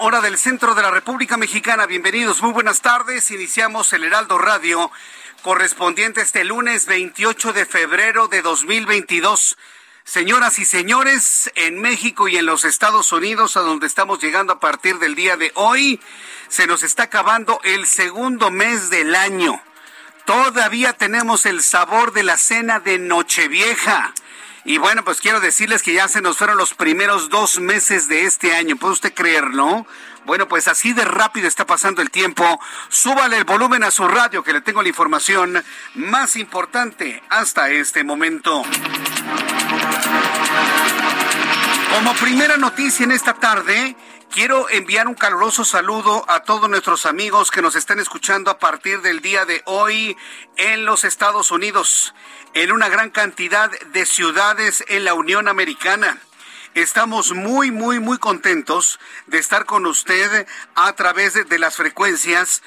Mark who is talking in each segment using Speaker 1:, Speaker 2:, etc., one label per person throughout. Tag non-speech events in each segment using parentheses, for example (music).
Speaker 1: Hora del centro de la República Mexicana. Bienvenidos, muy buenas tardes. Iniciamos el Heraldo Radio correspondiente este lunes 28 de febrero de 2022. Señoras y señores, en México y en los Estados Unidos, a donde estamos llegando a partir del día de hoy, se nos está acabando el segundo mes del año. Todavía tenemos el sabor de la cena de Nochevieja. Y bueno, pues quiero decirles que ya se nos fueron los primeros dos meses de este año. ¿Puede usted creerlo? Bueno, pues así de rápido está pasando el tiempo. Súbale el volumen a su radio que le tengo la información más importante hasta este momento. Como primera noticia en esta tarde, quiero enviar un caluroso saludo a todos nuestros amigos que nos están escuchando a partir del día de hoy en los Estados Unidos en una gran cantidad de ciudades en la Unión Americana. Estamos muy, muy, muy contentos de estar con usted a través de, las frecuencias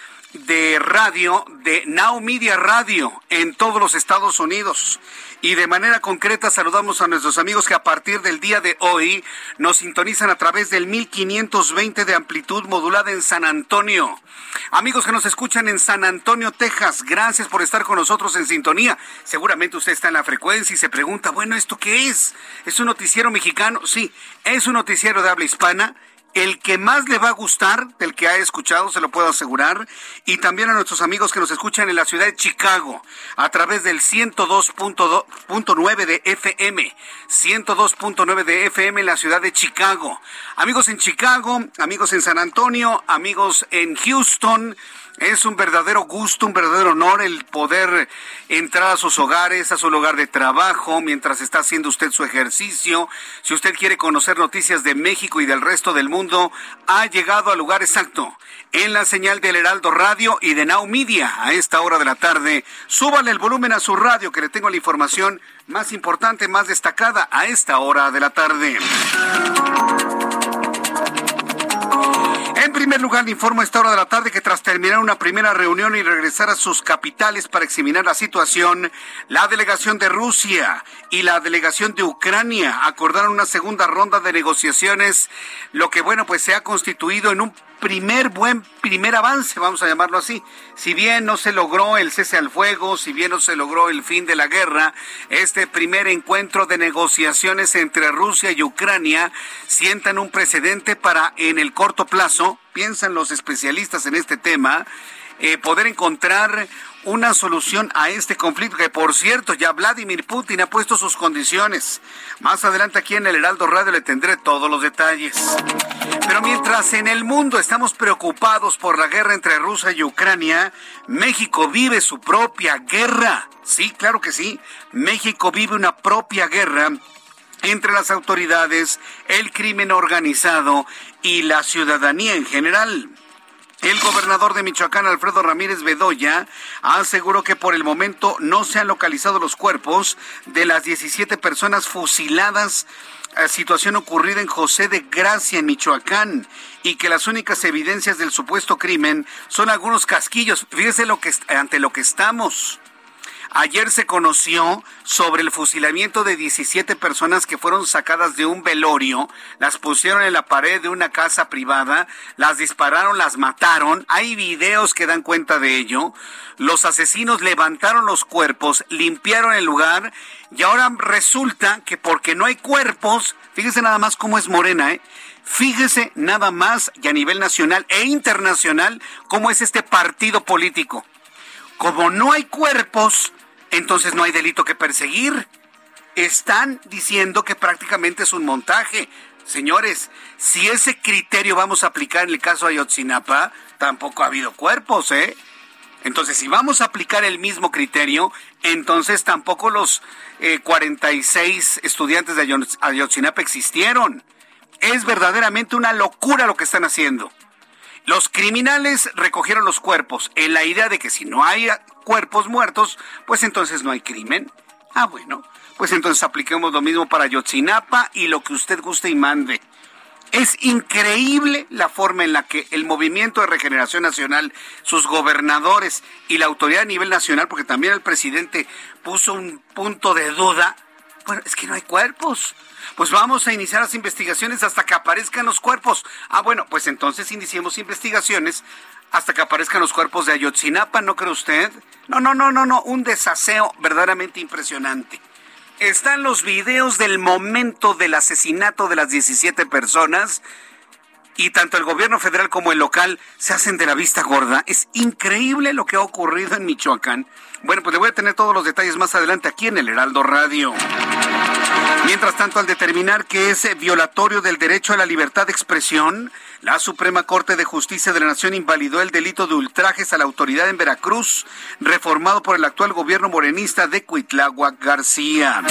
Speaker 1: de radio de Now Media Radio en todos los Estados Unidos. Y de manera concreta saludamos a nuestros amigos que a partir del día de hoy nos sintonizan a través del 1520 de amplitud modulada en San Antonio. Amigos que nos escuchan en San Antonio, Texas, gracias por estar con nosotros en sintonía. Seguramente usted está en la frecuencia y se pregunta, bueno, ¿esto qué es? ¿Es un noticiero mexicano? Sí, es un noticiero de habla hispana el que más le va a gustar del que ha escuchado, se lo puedo asegurar, y también a nuestros amigos que nos escuchan en la ciudad de Chicago a través del 102.9 de FM, 102.9 de FM en la ciudad de Chicago. Amigos en Chicago, amigos en San Antonio, amigos en Houston, es un verdadero gusto, un verdadero honor el poder entrar a sus hogares, a su lugar de trabajo, mientras está haciendo usted su ejercicio. Si usted quiere conocer noticias de México y del resto del mundo, ha llegado al lugar exacto. En la señal del Heraldo Radio y de Now Media a esta hora de la tarde. Súbale el volumen a su radio que le tengo la información más importante, más destacada a esta hora de la tarde. En primer lugar, le informo a esta hora de la tarde que tras terminar una primera reunión y regresar a sus capitales para examinar la situación, la delegación de Rusia y la delegación de Ucrania acordaron una segunda ronda de negociaciones, lo que bueno, pues se ha constituido en un primer buen primer avance, vamos a llamarlo así. Si bien no se logró el cese al fuego, si bien no se logró el fin de la guerra, este primer encuentro de negociaciones entre Rusia y Ucrania sientan un precedente para en el corto plazo, piensan los especialistas en este tema, eh, poder encontrar una solución a este conflicto, que por cierto ya Vladimir Putin ha puesto sus condiciones. Más adelante aquí en el Heraldo Radio le tendré todos los detalles. Pero mientras en el mundo estamos preocupados por la guerra entre Rusia y Ucrania, México vive su propia guerra. Sí, claro que sí. México vive una propia guerra entre las autoridades, el crimen organizado y la ciudadanía en general. El gobernador de Michoacán, Alfredo Ramírez Bedoya, aseguró que por el momento no se han localizado los cuerpos de las 17 personas fusiladas situación ocurrida en José de Gracia, en Michoacán, y que las únicas evidencias del supuesto crimen son algunos casquillos. Fíjese lo que, ante lo que estamos. Ayer se conoció sobre el fusilamiento de 17 personas que fueron sacadas de un velorio, las pusieron en la pared de una casa privada, las dispararon, las mataron. Hay videos que dan cuenta de ello. Los asesinos levantaron los cuerpos, limpiaron el lugar y ahora resulta que porque no hay cuerpos, fíjese nada más cómo es Morena, ¿eh? Fíjese nada más y a nivel nacional e internacional cómo es este partido político. Como no hay cuerpos, entonces no hay delito que perseguir. Están diciendo que prácticamente es un montaje. Señores, si ese criterio vamos a aplicar en el caso de Ayotzinapa, tampoco ha habido cuerpos, ¿eh? Entonces, si vamos a aplicar el mismo criterio, entonces tampoco los 46 eh, estudiantes de Ayotzinapa existieron. Es verdaderamente una locura lo que están haciendo. Los criminales recogieron los cuerpos en la idea de que si no hay cuerpos muertos, pues entonces no hay crimen. Ah, bueno, pues entonces apliquemos lo mismo para Yotzinapa y lo que usted guste y mande. Es increíble la forma en la que el Movimiento de Regeneración Nacional, sus gobernadores y la autoridad a nivel nacional, porque también el presidente puso un punto de duda, bueno, es que no hay cuerpos pues vamos a iniciar las investigaciones hasta que aparezcan los cuerpos. Ah, bueno, pues entonces iniciemos investigaciones hasta que aparezcan los cuerpos de Ayotzinapa, ¿no cree usted? No, no, no, no, no, un desaseo verdaderamente impresionante. Están los videos del momento del asesinato de las 17 personas y tanto el gobierno federal como el local se hacen de la vista gorda. Es increíble lo que ha ocurrido en Michoacán. Bueno, pues le voy a tener todos los detalles más adelante aquí en el Heraldo Radio. Mientras tanto, al determinar que es violatorio del derecho a la libertad de expresión, la Suprema Corte de Justicia de la Nación invalidó el delito de ultrajes a la autoridad en Veracruz, reformado por el actual gobierno morenista de Cuitláhuac García.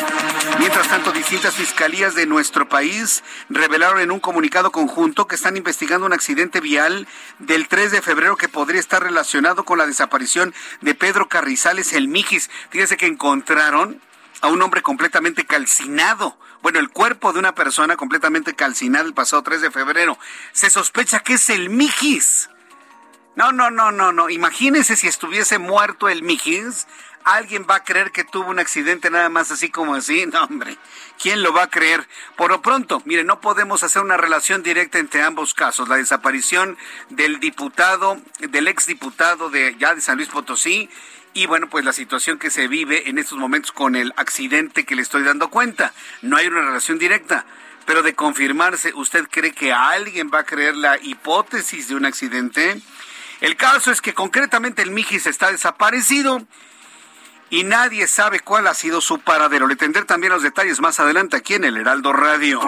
Speaker 1: Mientras tanto, distintas fiscalías de nuestro país revelaron en un comunicado conjunto que están investigando un accidente vial del 3 de febrero que podría estar relacionado con la desaparición de Pedro Carrizales el Mijis. Fíjese que encontraron a un hombre completamente calcinado. Bueno, el cuerpo de una persona completamente calcinada el pasado 3 de febrero. Se sospecha que es el Mijis. No, no, no, no, no. Imagínese si estuviese muerto el Mijis. ¿Alguien va a creer que tuvo un accidente nada más así como así? (laughs) No, hombre. ¿Quién lo va a creer? Por lo pronto, mire, no podemos hacer una relación directa entre ambos casos. La desaparición del diputado, del exdiputado de ya de San Luis Potosí y bueno, pues la situación que se vive en estos momentos con el accidente que le estoy dando cuenta. No hay una relación directa, pero de confirmarse, ¿usted cree que alguien va a creer la hipótesis de un accidente? El caso es que concretamente el Mijis está desaparecido y nadie sabe cuál ha sido su paradero. Le tendré también los detalles más adelante aquí en el Heraldo Radio.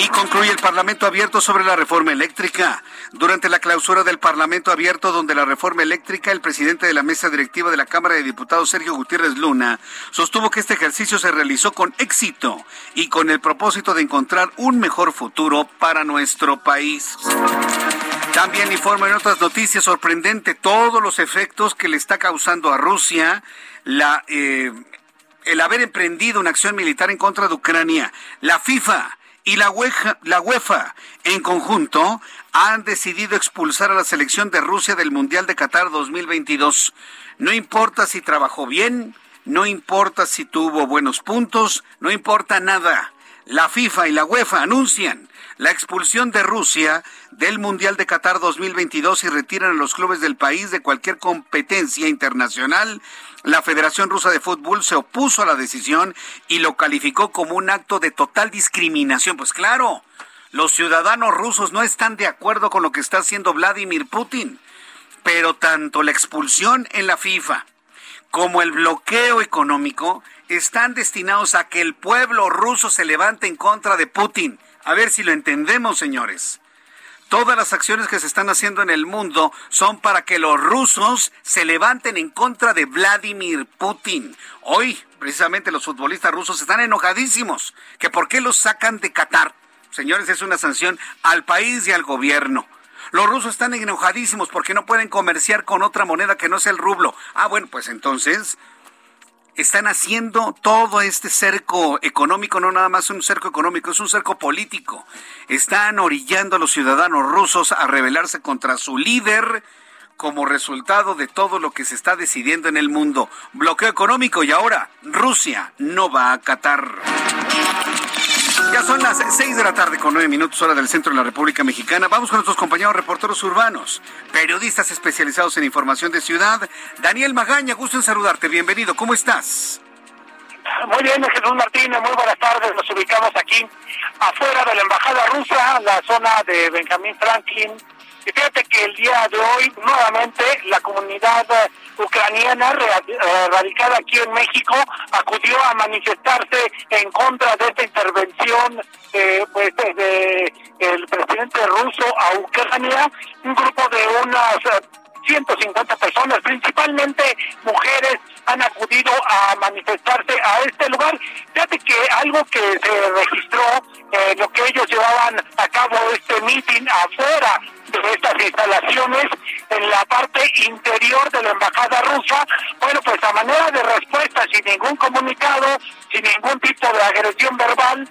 Speaker 1: Y concluye el Parlamento abierto sobre la reforma eléctrica. Durante la clausura del Parlamento abierto donde la reforma eléctrica, el presidente de la mesa directiva de la Cámara de Diputados, Sergio Gutiérrez Luna, sostuvo que este ejercicio se realizó con éxito y con el propósito de encontrar un mejor futuro para nuestro país. También informa en otras noticias sorprendente todos los efectos que le está causando a Rusia la, eh, el haber emprendido una acción militar en contra de Ucrania. La FIFA y la UEFA, la UEFA en conjunto han decidido expulsar a la selección de Rusia del Mundial de Qatar 2022. No importa si trabajó bien, no importa si tuvo buenos puntos, no importa nada. La FIFA y la UEFA anuncian la expulsión de Rusia del Mundial de Qatar 2022 y retiran a los clubes del país de cualquier competencia internacional la Federación Rusa de Fútbol se opuso a la decisión y lo calificó como un acto de total discriminación. Pues claro, los ciudadanos rusos no están de acuerdo con lo que está haciendo Vladimir Putin, pero tanto la expulsión en la FIFA como el bloqueo económico están destinados a que el pueblo ruso se levante en contra de Putin. A ver si lo entendemos, señores. Todas las acciones que se están haciendo en el mundo son para que los rusos se levanten en contra de Vladimir Putin. Hoy, precisamente, los futbolistas rusos están enojadísimos. ¿Que por qué los sacan de Qatar? Señores, es una sanción al país y al gobierno. Los rusos están enojadísimos porque no pueden comerciar con otra moneda que no sea el rublo. Ah, bueno, pues entonces están haciendo todo este cerco económico, no nada más un cerco económico, es un cerco político. Están orillando a los ciudadanos rusos a rebelarse contra su líder, como resultado de todo lo que se está decidiendo en el mundo. Bloqueo económico y ahora Rusia no va a Qatar. Ya son las seis de la tarde con nueve minutos hora del centro de la República Mexicana. Vamos con nuestros compañeros reporteros urbanos, periodistas especializados en información de ciudad. Daniel Magaña, gusto en saludarte. Bienvenido. ¿Cómo estás?
Speaker 2: Muy bien, Jesús Martínez, muy buenas tardes. Nos ubicamos aquí afuera de la Embajada Rusa, la zona de Benjamín Franklin. Fíjate que el día de hoy, nuevamente, la comunidad eh, ucraniana eh, radicada aquí en México acudió a manifestarse en contra de esta intervención eh, pues, de el presidente ruso a Ucrania. Un grupo de unas 150 personas, principalmente mujeres, han acudido a manifestarse a este lugar. Fíjate que algo que se registró, eh, lo que ellos llevaban a cabo este meeting afuera de estas instalaciones en la parte interior de la embajada rusa, bueno, pues a manera de respuesta, sin ningún comunicado, sin ningún tipo de agresión verbal,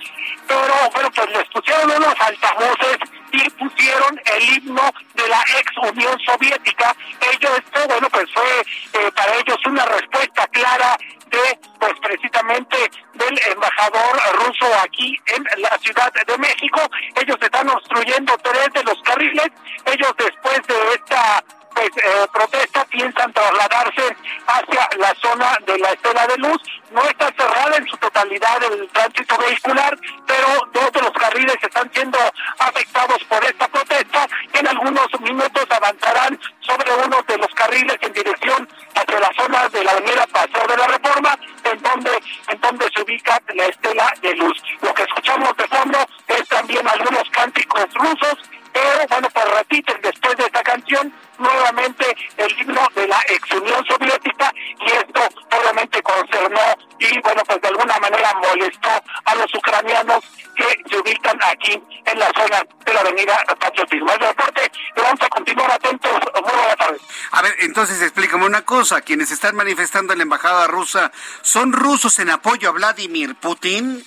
Speaker 2: pero bueno, pues les pusieron unos altavoces y pusieron el himno de la ex Unión Soviética. Ello esto, bueno, pues fue eh, para ellos una respuesta clara de, pues precisamente del embajador ruso aquí en la Ciudad de México. Ellos están obstruyendo tres de los carriles. Ellos después de esta pues eh, protesta piensan trasladarse hacia la zona de la Estela de Luz. No está cerrada en su totalidad el tránsito vehicular, pero dos de los carriles están siendo afectados por esta protesta. En algunos minutos avanzarán sobre uno de los carriles en dirección hacia la zona de la avenida Paseo de la Reforma, en donde, en donde se ubica la Estela de Luz. Lo que escuchamos de fondo es también algunos cánticos rusos pero bueno, pues repiten después de esta canción nuevamente el himno de la ex Unión Soviética y esto obviamente concernó y bueno, pues de alguna manera molestó a los ucranianos que se ubican aquí en la zona de la avenida Patriotismo. El reporte, vamos a continuar atentos. Muy buenas tardes.
Speaker 1: A ver, entonces explícame una cosa, quienes están manifestando en la embajada rusa, ¿son rusos en apoyo a Vladimir Putin,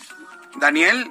Speaker 1: Daniel?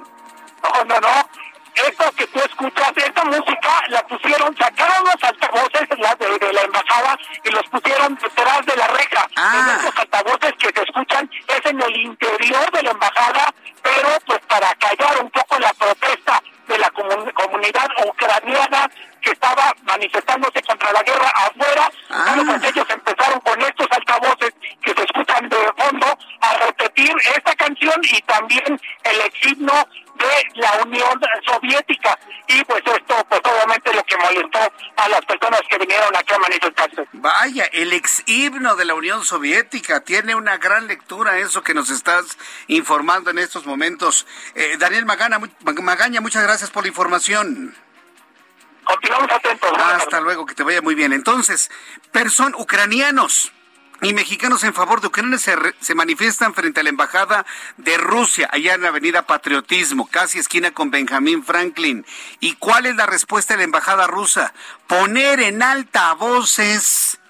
Speaker 2: No, no, no esto que tú escuchas, esta música la pusieron, sacaron los altavoces de, la embajada y los pusieron detrás de la reja.
Speaker 1: Ah.
Speaker 2: Estos altavoces que se escuchan es en el interior de la embajada, pero pues para callar un poco la protesta de la comunidad ucraniana que estaba manifestándose contra la guerra afuera. Ah. pues ellos empezaron con estos altavoces que se escuchan de fondo a repetir esta canción y también el himno de la Unión Soviética. Y pues esto, pues obviamente lo que molestó a las personas que vinieron aquí a manifestarse.
Speaker 1: Vaya, el ex himno de la Unión Soviética tiene una gran lectura, eso que nos estás informando en estos momentos. Eh, Daniel Magana, Magaña, muchas gracias por la información.
Speaker 2: Continuamos atentos.
Speaker 1: Hasta luego, que te vaya muy bien. Entonces, person ucranianos y mexicanos en favor de Ucrania se, se, manifiestan frente a la embajada de Rusia, allá en la avenida Patriotismo, casi esquina con Benjamín Franklin. ¿Y cuál es la respuesta de la embajada rusa? Poner en alta voces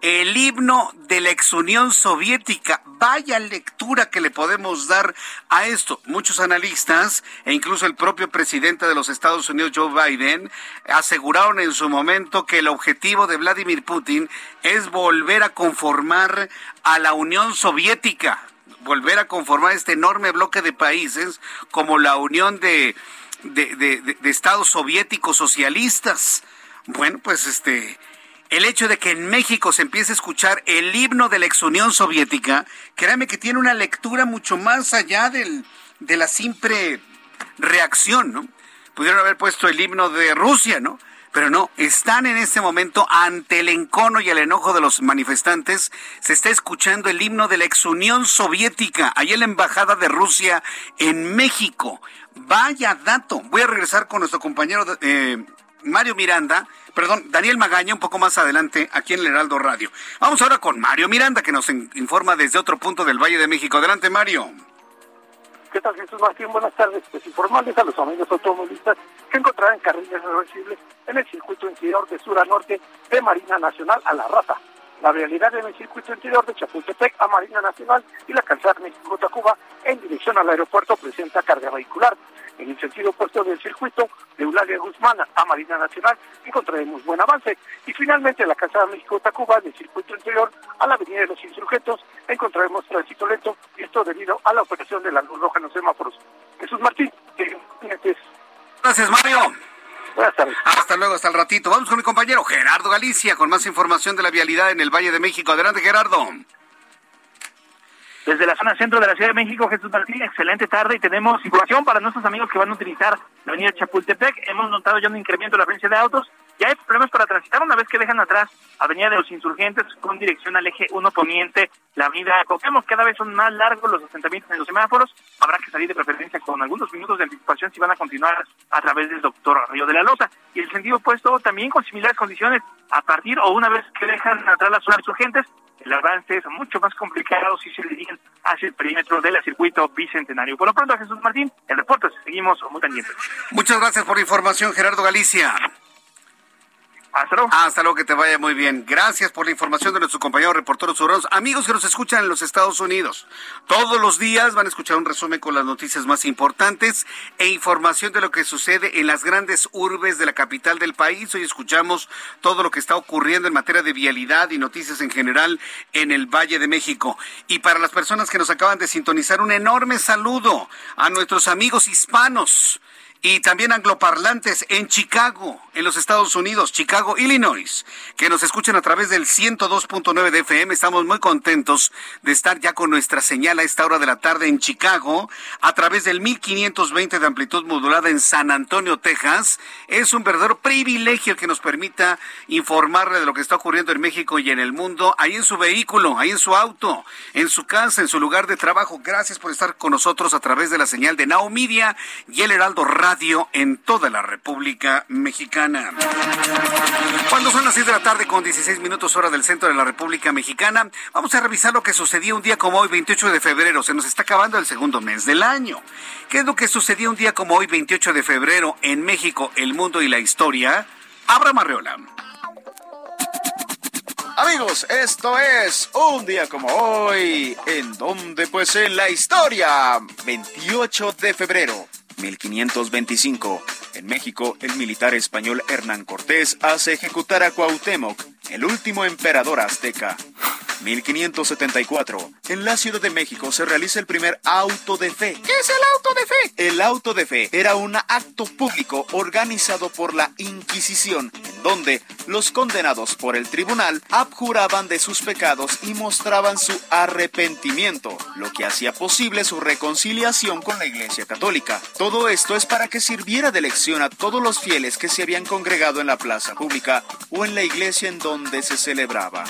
Speaker 1: el himno de la ex Unión Soviética. Vaya lectura que le podemos dar a esto. Muchos analistas e incluso el propio presidente de los Estados Unidos, Joe Biden, aseguraron en su momento que el objetivo de Vladimir Putin es volver a conformar a la Unión Soviética, volver a conformar este enorme bloque de países como la Unión de, de, de Estados Soviéticos Socialistas. Bueno, pues este el hecho de que en México se empiece a escuchar el himno de la ex Unión Soviética, créame que tiene una lectura mucho más allá de la simple reacción, ¿no? Pudieron haber puesto el himno de Rusia, ¿no? Pero no, están en este momento ante el encono y el enojo de los manifestantes. Se está escuchando el himno de la ex Unión Soviética, ahí en la Embajada de Rusia en México. Vaya dato. Voy a regresar con nuestro compañero eh, Mario Miranda, perdón, Daniel Magaña un poco más adelante aquí en el Heraldo Radio. Vamos ahora con Mario Miranda que nos informa desde otro punto del Valle de México. Adelante, Mario.
Speaker 3: ¿Qué tal, Jesús Martín? Buenas tardes. Pues informarles a los amigos automovilistas que encontrarán carriles reversibles en el circuito interior de sur a norte de Marina Nacional a la Raza. la realidad en el circuito interior de Chapultepec a Marina Nacional y la calzada México-Tacuba en dirección al aeropuerto presenta carga vehicular. En el sentido opuesto del circuito de Eulalia Guzmán a Marina Nacional encontraremos buen avance. Y finalmente la calzada México-Tacuba del circuito interior a la Avenida de los Insurgentos encontraremos tránsito lento y esto debido a la operación de la luz roja en los semáforos. Jesús Martín,
Speaker 1: Gracias, Mario.
Speaker 3: Buenas tardes.
Speaker 1: Hasta luego, hasta el ratito. Vamos con mi compañero Gerardo Galicia con más información de la vialidad en el Valle de México. Adelante, Gerardo.
Speaker 4: Desde la zona centro de la Ciudad de México, Jesús Martín, excelente tarde y tenemos información para nuestros amigos que van a utilizar la avenida Chapultepec. Hemos notado ya un incremento en la frecuencia de autos. Ya hay problemas para transitar una vez que dejan atrás Avenida de los Insurgentes con dirección al eje 1 poniente, la avenida Coquemos. Cada vez son más largos los asentamientos en los semáforos. Habrá que salir de preferencia con algunos minutos de anticipación si van a continuar a través del doctor Río de la Loza. Y el sentido opuesto también con similares condiciones a partir o una vez que dejan atrás las zonas insurgentes el avance es mucho más complicado si se dirigen hacia el perímetro del circuito bicentenario. Por lo pronto, Jesús Martín, el reporte, seguimos muy pendientes.
Speaker 1: Muchas gracias por la información, Gerardo Galicia.
Speaker 4: Hasta luego.
Speaker 1: Que te vaya muy bien. Gracias por la información de nuestros compañeros reporteros urbanos. Amigos que nos escuchan en los Estados Unidos, todos los días van a escuchar un resumen con las noticias más importantes e información de lo que sucede en las grandes urbes de la capital del país. Hoy escuchamos todo lo que está ocurriendo en materia de vialidad y noticias en general en el Valle de México. Y para las personas que nos acaban de sintonizar, un enorme saludo a nuestros amigos hispanos y también angloparlantes en Chicago, en los Estados Unidos, Chicago, Illinois, que nos escuchen a través del 102.9 de FM. Estamos muy contentos de estar ya con nuestra señal a esta hora de la tarde en Chicago, a través del 1520 de amplitud modulada en San Antonio, Texas. Es un verdadero privilegio el que nos permita informarle de lo que está ocurriendo en México y en el mundo, ahí en su vehículo, ahí en su auto, en su casa, en su lugar de trabajo. Gracias por estar con nosotros a través de la señal de Now Media y el Heraldo Radio en toda la República Mexicana. Cuando son las 6 de la tarde con 16 minutos hora del centro de la República Mexicana, vamos a revisar lo que sucedió un día como hoy, 28 de febrero. Se nos está acabando el segundo mes del año. ¿Qué es lo que sucedió un día como hoy, 28 de febrero, en México, el mundo y la historia? Abra Marreola.
Speaker 5: Amigos, esto es un día como hoy, en donde pues en la historia, 28 de febrero 1525. En México, el militar español Hernán Cortés hace ejecutar a Cuauhtémoc, el último emperador azteca. 1574. En la Ciudad de México se realiza el primer auto de fe.
Speaker 1: ¿Qué es el auto de fe?
Speaker 5: El auto de fe era un acto público organizado por la Inquisición, en donde los condenados por el tribunal abjuraban de sus pecados y mostraban su arrepentimiento, lo que hacía posible su reconciliación con la Iglesia Católica. Todo esto es para que sirviera de lección a todos los fieles que se habían congregado en la plaza pública o en la iglesia en donde se celebraba.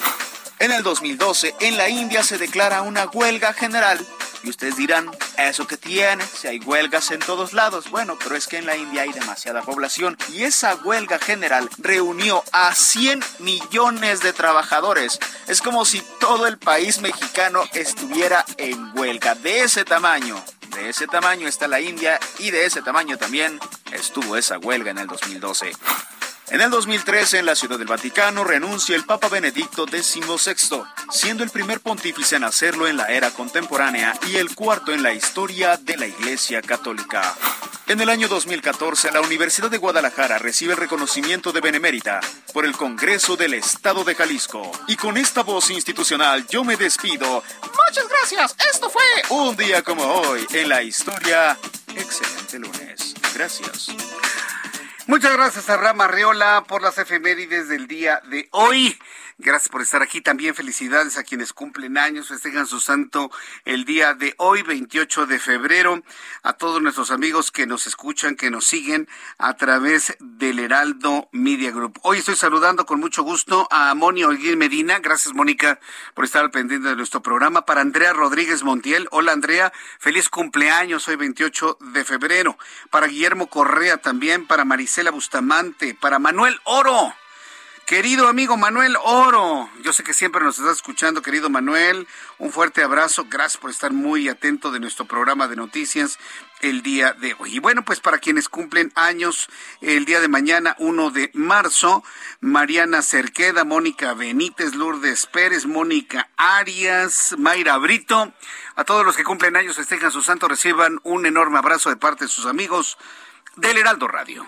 Speaker 5: En el 2012, en la India se declara una huelga general. Y ustedes dirán, ¿eso que tiene? Si hay huelgas en todos lados. Bueno, pero es que en la India hay demasiada población. Y esa huelga general reunió a 100 millones de trabajadores. Es como si todo el país mexicano estuviera en huelga de ese tamaño. De ese tamaño está la India y de ese tamaño también estuvo esa huelga en el 2012. En el 2013, en la Ciudad del Vaticano, renuncia el Papa Benedicto XVI, siendo el primer pontífice en hacerlo en la era contemporánea y el cuarto en la historia de la Iglesia Católica. En el año 2014, la Universidad de Guadalajara recibe el reconocimiento de Benemérita por el Congreso del Estado de Jalisco. Y con esta voz institucional yo me despido. Muchas gracias. Esto fue un día como hoy en la historia. Excelente lunes. Gracias.
Speaker 1: Muchas gracias a Rama Reola por las efemérides del día de hoy. Gracias por estar aquí. También felicidades a quienes cumplen años, festejan su santo el día de hoy, 28 de febrero. A todos nuestros amigos que nos escuchan, que nos siguen a través del Heraldo Media Group. Hoy estoy saludando con mucho gusto a Mónica Olguín Medina. Gracias, Mónica, por estar al pendiente de nuestro programa. Para Andrea Rodríguez Montiel. Hola, Andrea. Feliz cumpleaños hoy, 28 de febrero. Para Guillermo Correa también. Para Marisela Bustamante. Para Manuel Oro Querido amigo Manuel Oro, yo sé que siempre nos estás escuchando, querido Manuel. Un fuerte abrazo. Gracias por estar muy atento de nuestro programa de noticias el día de hoy. Y bueno, pues para quienes cumplen años el día de mañana, 1 de marzo, Mariana Cerqueda, Mónica Benítez, Lourdes Pérez, Mónica Arias, Mayra Brito. A todos los que cumplen años, festejan su santo, reciban un enorme abrazo de parte de sus amigos del Heraldo Radio.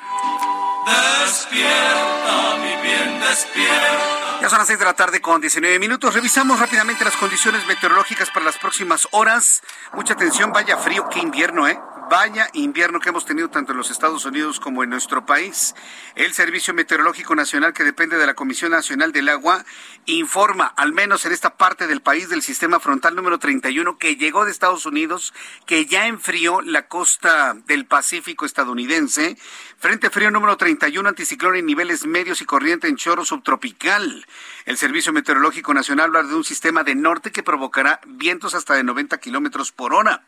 Speaker 1: Despierta, mi bien, despierta. Ya son las seis de la tarde con 19 minutos. Revisamos rápidamente las condiciones meteorológicas para las próximas horas. Mucha atención, vaya frío, qué invierno, ¿eh? Vaya invierno que hemos tenido tanto en los Estados Unidos como en nuestro país. El Servicio Meteorológico Nacional, que depende de la Comisión Nacional del Agua, informa, al menos en esta parte del país del sistema frontal número 31, que llegó de Estados Unidos, que ya enfrió la costa del Pacífico estadounidense. Frente frío número 31, anticiclón en niveles medios y corriente en chorro subtropical. El Servicio Meteorológico Nacional habla de un sistema de norte que provocará vientos hasta de 90 kilómetros por hora.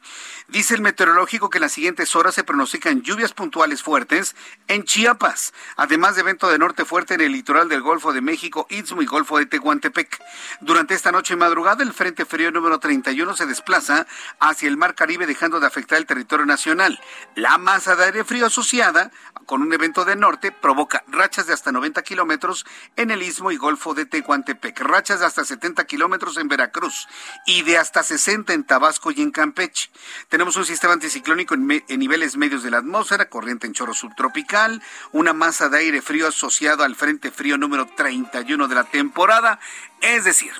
Speaker 1: Dice el meteorológico que en las siguientes horas se pronostican lluvias puntuales fuertes en Chiapas, además de viento de norte fuerte en el litoral del Golfo de México, Istmo y Golfo de Tehuantepec. Durante esta noche y madrugada, el Frente Frío número 31 se desplaza hacia el Mar Caribe, dejando de afectar el territorio nacional. La masa de aire frío asociada con un evento de norte provoca rachas de hasta 90 kilómetros en el Istmo y Golfo de Tehuantepec, rachas de hasta 70 kilómetros en Veracruz y de hasta 60 en Tabasco y en Campeche. Tenemos un sistema anticiclónico en, niveles medios de la atmósfera, corriente en chorro subtropical, una masa de aire frío asociado al Frente Frío número 31 de la temporada, es decir,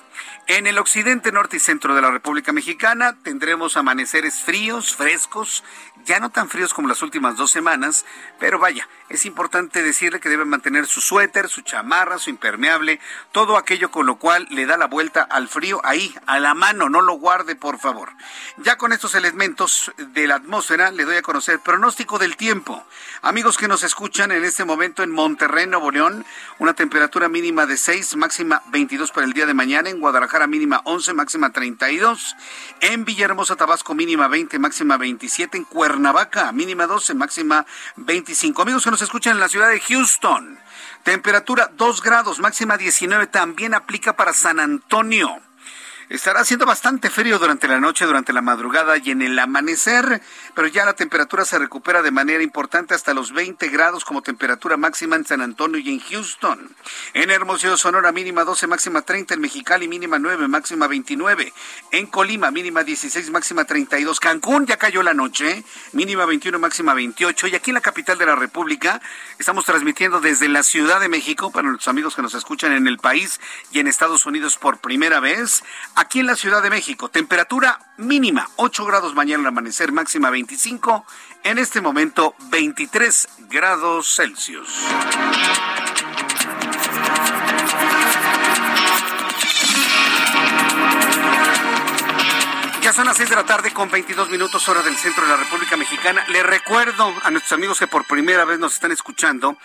Speaker 1: en el occidente, norte y centro de la República Mexicana tendremos amaneceres fríos, frescos, ya no tan fríos como las últimas dos semanas, pero vaya, es importante decirle que debe mantener su suéter, su chamarra, su impermeable, todo aquello con lo cual le da la vuelta al frío ahí, a la mano, no lo guarde por favor. Ya con estos elementos de la atmósfera le doy a conocer pronóstico del tiempo. Amigos que nos escuchan en este momento en Monterrey, Nuevo León, una temperatura mínima de 6, máxima 22 para el día de mañana, en Guadalajara mínima 11, máxima 32, en Villahermosa, Tabasco mínima 20, máxima 27, en Cuernavaca mínima 12, máxima 25. Amigos que nos escuchan en la ciudad de Houston, temperatura 2 grados, máxima 19, también aplica para San Antonio. Estará haciendo bastante frío durante la noche, durante la madrugada y en el amanecer, pero ya la temperatura se recupera de manera importante hasta los 20 grados como temperatura máxima en San Antonio y en Houston. En Hermosillo, Sonora, mínima 12, máxima 30. En Mexicali, mínima 9, máxima 29. En Colima, mínima 16, máxima 32. Cancún ya cayó la noche, mínima 21, máxima 28. Y aquí en la capital de la República estamos transmitiendo desde la Ciudad de México para nuestros amigos que nos escuchan en el país y en Estados Unidos por primera vez Aquí en la Ciudad de México, temperatura mínima 8 grados mañana al amanecer, máxima 25, en este momento 23 grados Celsius. Son las 6 de la tarde con 22 minutos hora del centro de la República Mexicana. Le recuerdo a nuestros amigos que por primera vez nos están escuchando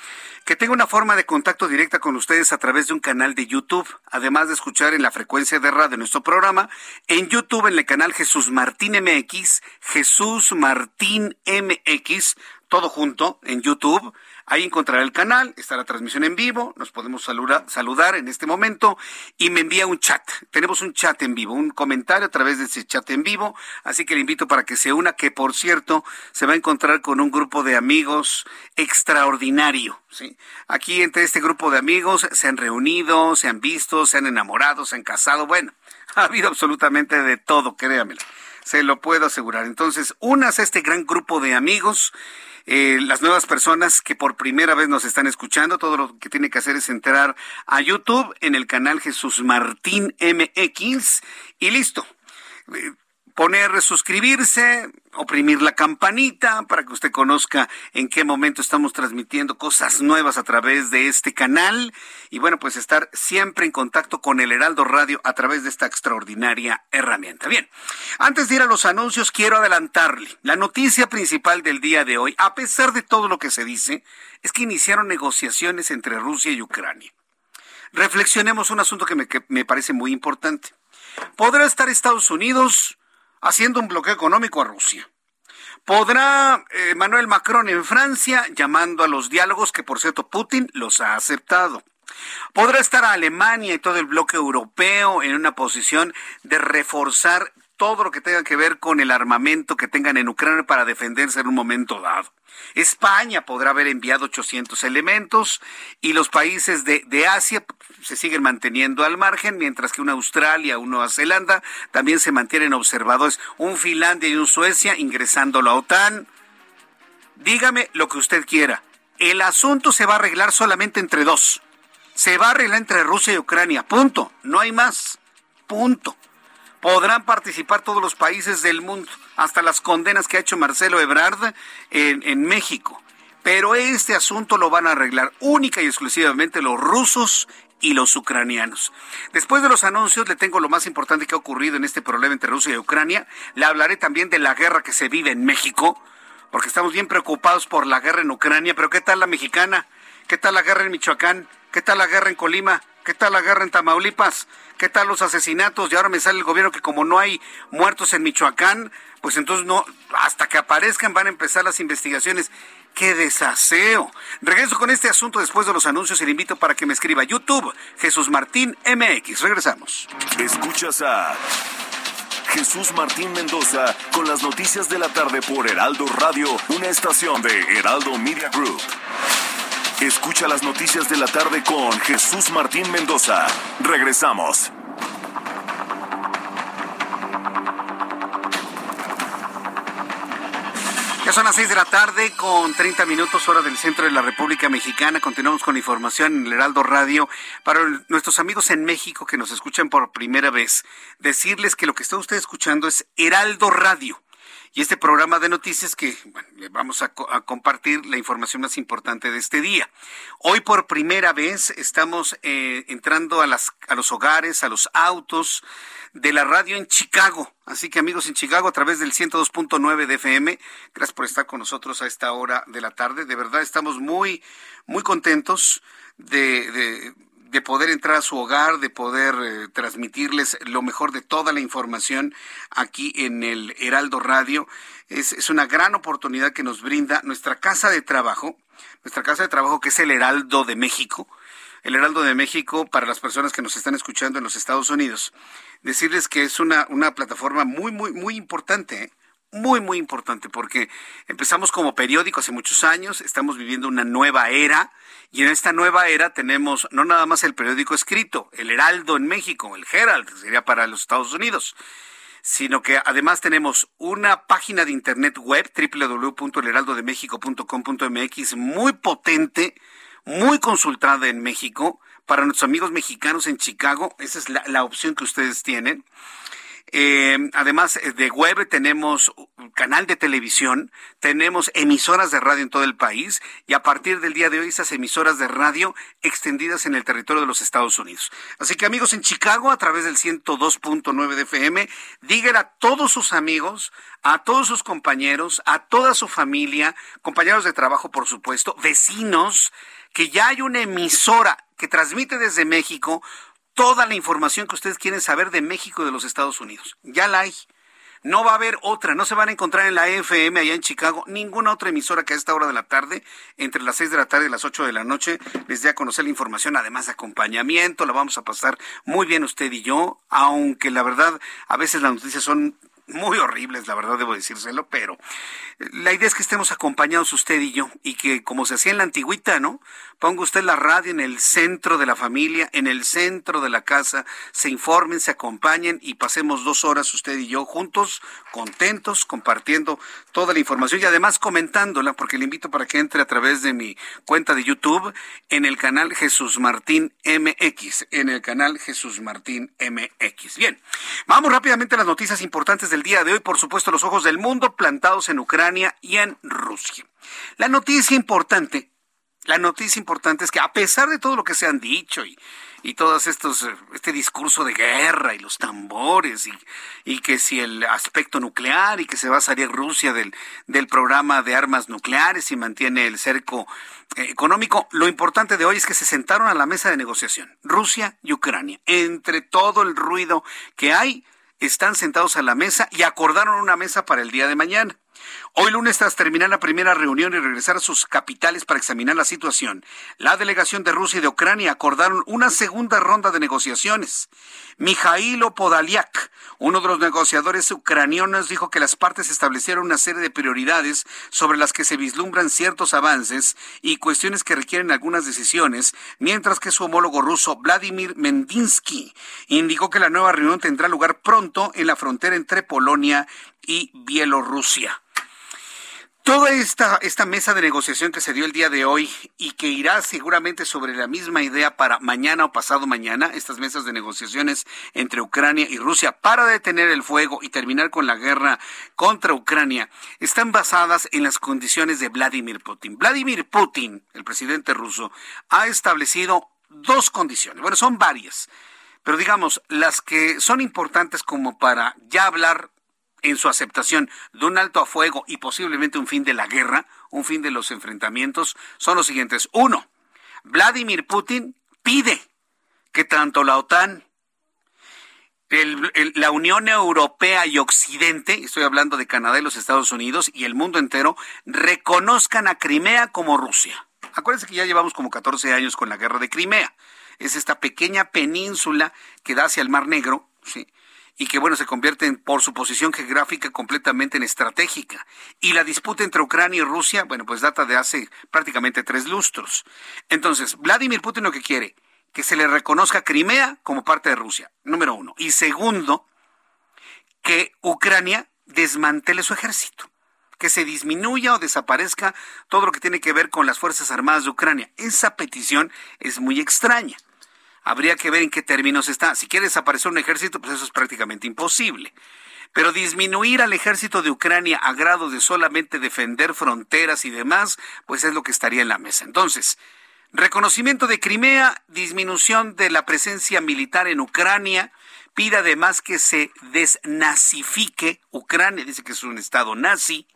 Speaker 1: que tengo una forma de contacto directa con ustedes a través de un canal de YouTube, además de escuchar en la frecuencia de radio nuestro programa, en YouTube en el canal Jesús Martín MX, Jesús Martín MX, todo junto en YouTube. Ahí encontrará el canal, está la transmisión en vivo, nos podemos saludar en este momento y me envía un chat. Tenemos un chat en vivo, un comentario a través de ese chat en vivo, así que le invito para que se una, que por cierto se va a encontrar con un grupo de amigos extraordinario. ¿sí? Aquí entre este grupo de amigos se han reunido, se han visto, se han enamorado, se han casado, bueno, (laughs) ha habido absolutamente de todo, créamelo se lo puedo asegurar. Entonces, unas a este gran grupo de amigos eh, las nuevas personas que por primera vez nos están escuchando, todo lo que tiene que hacer es entrar a YouTube en el canal Jesús Martín MX y listo. Poner suscribirse, oprimir la campanita para que usted conozca en qué momento estamos transmitiendo cosas nuevas a través de este canal y bueno, pues estar siempre en contacto con el Heraldo Radio a través de esta extraordinaria herramienta. Bien, antes de ir a los anuncios, quiero adelantarle la noticia principal del día de hoy, a pesar de todo lo que se dice, es que iniciaron negociaciones entre Rusia y Ucrania. Reflexionemos un asunto que me, que me parece muy importante. ¿Podrá estar Estados Unidos haciendo un bloqueo económico a Rusia. ¿Podrá eh, Emmanuel Macron en Francia llamando a los diálogos que, por cierto, Putin los ha aceptado? ¿Podrá estar Alemania y todo el bloque europeo en una posición de reforzar todo lo que tenga que ver con el armamento que tengan en Ucrania para defenderse en un momento dado? España podrá haber enviado 800 elementos y los países de, Asia se siguen manteniendo al margen, mientras que una Australia, una Nueva Zelanda también se mantienen observadores. Un Finlandia y un Suecia ingresando a la OTAN. Dígame lo que usted quiera. El asunto se va a arreglar solamente entre dos. Se va a arreglar entre Rusia y Ucrania. Punto. No hay más. Punto podrán participar todos los países del mundo, hasta las condenas que ha hecho Marcelo Ebrard en, México. Pero este asunto lo van a arreglar única y exclusivamente los rusos y los ucranianos. Después de los anuncios, le tengo lo más importante que ha ocurrido en este problema entre Rusia y Ucrania. Le hablaré también de la guerra que se vive en México, porque estamos bien preocupados por la guerra en Ucrania. Pero ¿qué tal la mexicana? ¿Qué tal la guerra en Michoacán? ¿Qué tal la guerra en Colima? ¿Qué tal la guerra en Tamaulipas? ¿Qué tal los asesinatos? Y ahora me sale el gobierno que como no hay muertos en Michoacán, pues entonces no, hasta que aparezcan van a empezar las investigaciones. ¡Qué desaseo! Regreso con este asunto después de los anuncios y le invito para que me escriba YouTube Jesús Martín MX. Regresamos.
Speaker 6: Escuchas a Jesús Martín Mendoza con las noticias de la tarde por Heraldo Radio, una estación de Heraldo Media Group. Escucha las noticias de la tarde con Jesús Martín Mendoza. Regresamos.
Speaker 1: Ya son las seis de la tarde con 30 minutos hora del centro de la República Mexicana. Continuamos con información en el Heraldo Radio. Para nuestros amigos en México que nos escuchan por primera vez, decirles que lo que está usted escuchando es Heraldo Radio y este programa de noticias que le vamos a, compartir la información más importante de este día. Hoy por primera vez estamos eh, entrando a, las, los hogares, a los autos de la radio en Chicago. Así que amigos en Chicago a través del 102.9 de FM, gracias por estar con nosotros a esta hora de la tarde. De verdad estamos muy, muy contentos de de poder entrar a su hogar, de poder eh, transmitirles lo mejor de toda la información aquí en el Heraldo Radio. Es, es, una gran oportunidad que nos brinda nuestra casa de trabajo, nuestra casa de trabajo que es el Heraldo de México. El Heraldo de México, para las personas que nos están escuchando en los Estados Unidos, decirles que es una, una plataforma muy, muy, muy importante. ¿eh? Muy, muy importante, porque empezamos como periódico hace muchos años, estamos viviendo una nueva era, y en esta nueva era tenemos no nada más el periódico escrito, el Heraldo en México, el Herald, sería para los Estados Unidos, sino que además tenemos una página de internet web, www.elheraldodemexico.com.mx, muy potente, muy consultada en México, para nuestros amigos mexicanos en Chicago, esa es la opción que ustedes tienen. Eh, además eh, de web tenemos canal de televisión, tenemos emisoras de radio en todo el país y a partir del día de hoy esas emisoras de radio extendidas en el territorio de los Estados Unidos. Así que amigos en Chicago a través del 102.9 de FM, díganle a todos sus amigos, a todos sus compañeros, a toda su familia, compañeros de trabajo por supuesto, vecinos, que ya hay una emisora que transmite desde México toda la información que ustedes quieren saber de México y de los Estados Unidos. Ya la hay. No va a haber otra, no se van a encontrar en la FM allá en Chicago, ninguna otra emisora que a esta hora de la tarde, entre las 6 de la tarde y las 8 de la noche, les dé a conocer la información, además de acompañamiento, la vamos a pasar muy bien usted y yo, aunque la verdad a veces las noticias son muy horribles, la verdad debo decírselo, pero la idea es que estemos acompañados usted y yo y que como se hacía en la antigüita, ¿no? Ponga usted la radio en el centro de la familia, en el centro de la casa, se informen, se acompañen y pasemos dos horas usted y yo juntos, contentos, compartiendo toda la información y además comentándola, porque le invito para que entre a través de mi cuenta de YouTube en el canal Jesús Martín MX, en el canal Jesús Martín MX. Bien, vamos rápidamente a las noticias importantes del día de hoy, por supuesto los ojos del mundo plantados en Ucrania y en Rusia. La noticia importante la noticia importante es que a pesar de todo lo que se han dicho y, y todos estos, eh, este discurso de guerra y los tambores y, y, que si el aspecto nuclear y que se va a salir Rusia del, del programa de armas nucleares y mantiene el cerco eh, económico, lo importante de hoy es que se sentaron a la mesa de negociación, Rusia y Ucrania. Entre todo el ruido que hay, están sentados a la mesa y acordaron una mesa para el día de mañana. Hoy lunes, tras terminar la primera reunión y regresar a sus capitales para examinar la situación, la delegación de Rusia y de Ucrania acordaron una segunda ronda de negociaciones. Mijailo Podaliak, uno de los negociadores ucranianos, dijo que las partes establecieron una serie de prioridades sobre las que se vislumbran ciertos avances y cuestiones que requieren algunas decisiones, mientras que su homólogo ruso Vladimir Mendinsky indicó que la nueva reunión tendrá lugar pronto en la frontera entre Polonia y Bielorrusia. Toda esta, esta mesa de negociación que se dio el día de hoy y que irá seguramente sobre la misma idea para mañana o pasado mañana, estas mesas de negociaciones entre Ucrania y Rusia para detener el fuego y terminar con la guerra contra Ucrania, están basadas en las condiciones de Vladimir Putin. Vladimir Putin, el presidente ruso, ha establecido dos condiciones. Bueno, son varias, pero digamos, las que son importantes como para ya hablar en su aceptación de un alto a fuego y posiblemente un fin de la guerra, un fin de los enfrentamientos, son los siguientes. Uno, Vladimir Putin pide que tanto la OTAN, la Unión Europea y Occidente, estoy hablando de Canadá y los Estados Unidos y el mundo entero, reconozcan a Crimea como Rusia. Acuérdense que ya llevamos como 14 años con la guerra de Crimea. Es esta pequeña península que da hacia el Mar Negro, ¿sí? Y que bueno se convierte por su posición geográfica completamente en estratégica. Y la disputa entre Ucrania y Rusia, bueno, pues data de hace prácticamente tres lustros. Entonces, Vladimir Putin lo que quiere, que se le reconozca Crimea como parte de Rusia, número uno. Y segundo, que Ucrania desmantele su ejército que se disminuya o desaparezca todo lo que tiene que ver con las Fuerzas Armadas de Ucrania. Esa petición es muy extraña habría que ver en qué términos está. Si quiere desaparecer un ejército, pues eso es prácticamente imposible. Pero disminuir al ejército de Ucrania a grado de solamente defender fronteras y demás, pues es lo que estaría en la mesa. Entonces, reconocimiento de Crimea, disminución de la presencia militar en Ucrania, pide además que se desnazifique Ucrania, dice que es un estado nazi,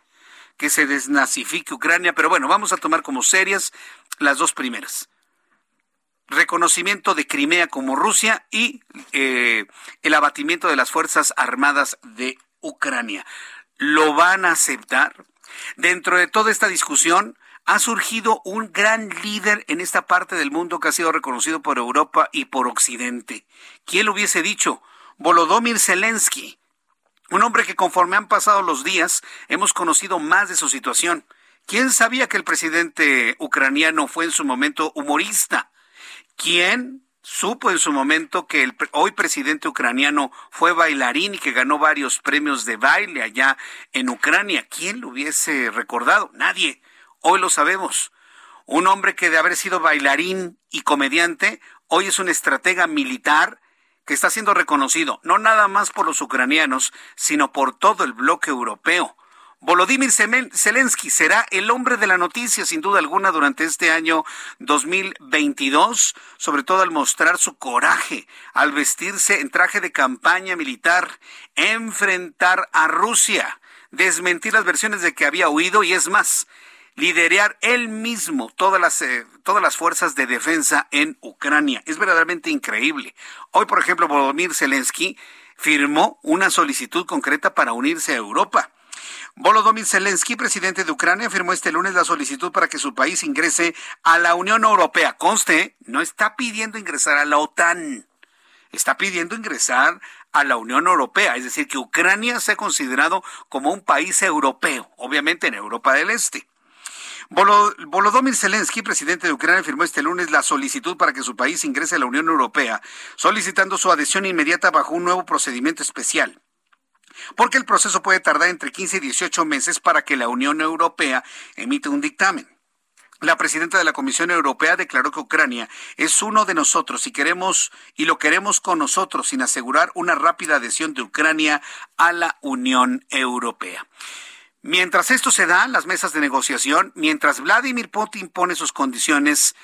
Speaker 1: que se desnazifique Ucrania, pero bueno, vamos a tomar como serias las dos primeras reconocimiento de Crimea como Rusia y eh, el abatimiento de las Fuerzas Armadas de Ucrania. ¿Lo van a aceptar? Dentro de toda esta discusión ha surgido un gran líder en esta parte del mundo que ha sido reconocido por Europa y por Occidente. ¿Quién lo hubiese dicho? Volodymyr Zelensky, un hombre que conforme han pasado los días hemos conocido más de su situación. ¿Quién sabía que el presidente ucraniano fue en su momento humorista? ¿Quién supo en su momento que el hoy presidente ucraniano fue bailarín y que ganó varios premios de baile allá en Ucrania? ¿Quién lo hubiese recordado? Nadie. Hoy lo sabemos. Un hombre que de haber sido bailarín y comediante, hoy es un estratega militar que está siendo reconocido no nada más por los ucranianos, sino por todo el bloque europeo. Volodymyr Zelensky será el hombre de la noticia, sin duda alguna, durante este año 2022, sobre todo al mostrar su coraje, al vestirse en traje de campaña militar, enfrentar a Rusia, desmentir las versiones de que había huido y es más, liderar él mismo todas las, eh, todas las fuerzas de defensa en Ucrania. Es verdaderamente increíble. Hoy, por ejemplo, Volodymyr Zelensky firmó una solicitud concreta para unirse a Europa. Volodymyr Zelensky, presidente de Ucrania, firmó este lunes la solicitud para que su país ingrese a la Unión Europea. Conste, no está pidiendo ingresar a la OTAN, está pidiendo ingresar a la Unión Europea, es decir, que Ucrania sea considerado como un país europeo, obviamente en Europa del Este. Volodymyr Zelensky, presidente de Ucrania, firmó este lunes la solicitud para que su país ingrese a la Unión Europea, solicitando su adhesión inmediata bajo un nuevo procedimiento especial porque el proceso puede tardar entre 15 y 18 meses para que la Unión Europea emita un dictamen. La presidenta de la Comisión Europea declaró que Ucrania es uno de nosotros y queremos y lo queremos con nosotros sin asegurar una rápida adhesión de Ucrania a la Unión Europea. Mientras esto se da, las mesas de negociación, mientras Vladimir Putin pone sus condiciones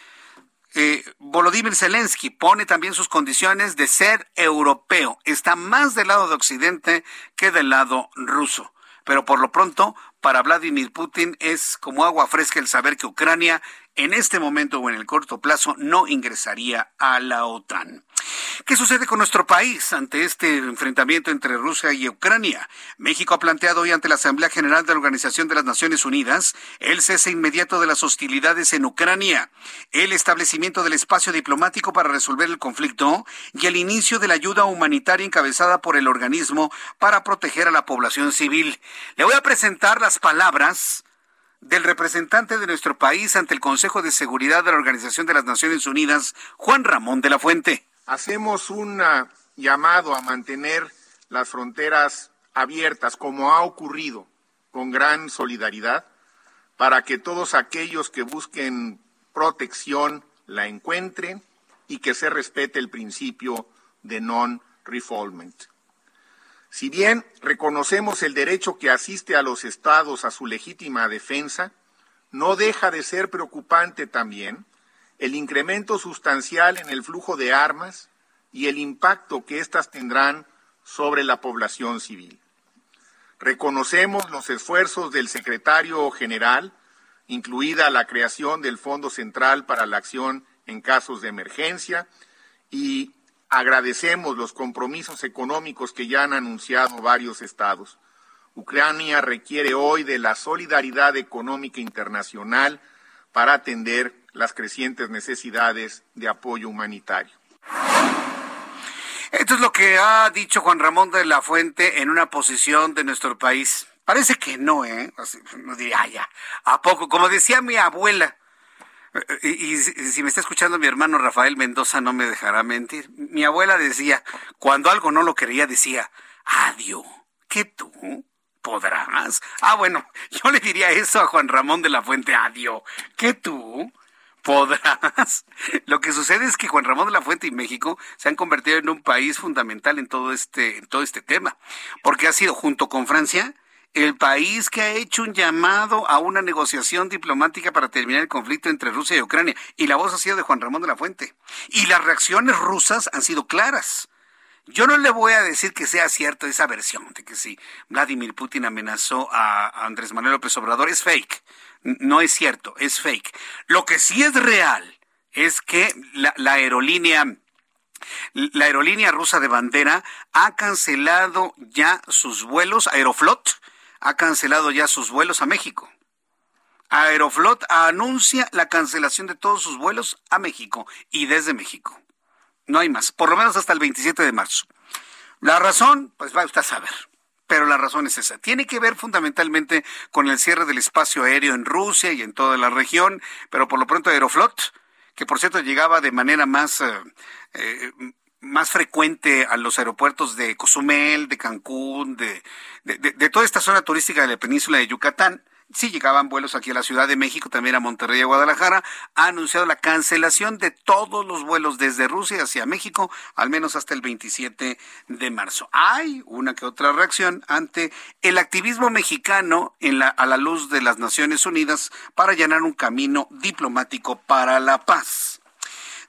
Speaker 1: eh, Volodymyr Zelensky pone también sus condiciones de ser europeo. Está más del lado de Occidente que del lado ruso. Pero por lo pronto, para Vladimir Putin es como agua fresca el saber que Ucrania en este momento o en el corto plazo no ingresaría a la OTAN. ¿Qué sucede con nuestro país ante este enfrentamiento entre Rusia y Ucrania? México ha planteado hoy ante la Asamblea General de la Organización de las Naciones Unidas el cese inmediato de las hostilidades en Ucrania, el establecimiento del espacio diplomático para resolver el conflicto y el inicio de la ayuda humanitaria encabezada por el organismo para proteger a la población civil. Le voy a presentar las palabras del representante de nuestro país ante el Consejo de Seguridad de la Organización de las Naciones Unidas, Juan Ramón de la Fuente.
Speaker 7: Hacemos un llamado a mantener las fronteras abiertas, como ha ocurrido, con gran solidaridad, para que todos aquellos que busquen protección la encuentren y que se respete el principio de non-refoulement. Si bien reconocemos el derecho que asiste a los estados a su legítima defensa, no deja de ser preocupante también el incremento sustancial en el flujo de armas y el impacto que éstas tendrán sobre la población civil. Reconocemos los esfuerzos del secretario general, incluida la creación del Fondo Central para la Acción en Casos de Emergencia, y Agradecemos los compromisos económicos que ya han anunciado varios estados. Ucrania requiere hoy de la solidaridad económica internacional para atender las crecientes necesidades de apoyo humanitario.
Speaker 1: Esto es lo que ha dicho Juan Ramón de la Fuente en una posición de nuestro país. Parece que no, ¿eh? no diría, ya, ¿a poco? Como decía mi abuela, y, si me está escuchando mi hermano Rafael Mendoza, no me dejará mentir. Mi abuela decía, cuando algo no lo quería, decía, adiós, ¿qué tú podrás. Ah, bueno, (laughs) yo le diría eso a Juan Ramón de la Fuente, adiós, ¿qué tú podrás. (laughs) Lo que sucede es que Juan Ramón de la Fuente y México se han convertido en un país fundamental en todo este, en todo este tema, porque ha sido junto con Francia el país que ha hecho un llamado a una negociación diplomática para terminar el conflicto entre Rusia y Ucrania. Y la voz ha sido de Juan Ramón de la Fuente. Y las reacciones rusas han sido claras. Yo no le voy a decir que sea cierto esa versión de que si Vladimir Putin amenazó a Andrés Manuel López Obrador es fake. No es cierto, es fake. Lo que sí es real es que la, aerolínea la aerolínea rusa de bandera ha cancelado ya sus vuelos, Aeroflot, ha cancelado ya sus vuelos a México. Aeroflot anuncia la cancelación de todos sus vuelos a México y desde México. No hay más, por lo menos hasta el 27 de marzo. La razón, pues va usted a saber, pero la razón es esa. Tiene que ver fundamentalmente con el cierre del espacio aéreo en Rusia y en toda la región, pero por lo pronto Aeroflot, que por cierto llegaba de manera más eh, eh, más frecuente a los aeropuertos de Cozumel, de Cancún, de, de, toda esta zona turística de la península de Yucatán. Sí llegaban vuelos aquí a la Ciudad de México, también a Monterrey y a Guadalajara. Ha anunciado la cancelación de todos los vuelos desde Rusia hacia México, al menos hasta el 27 de marzo. Hay una que otra reacción ante el activismo mexicano en la, a la luz de las Naciones Unidas para allanar un camino diplomático para la paz.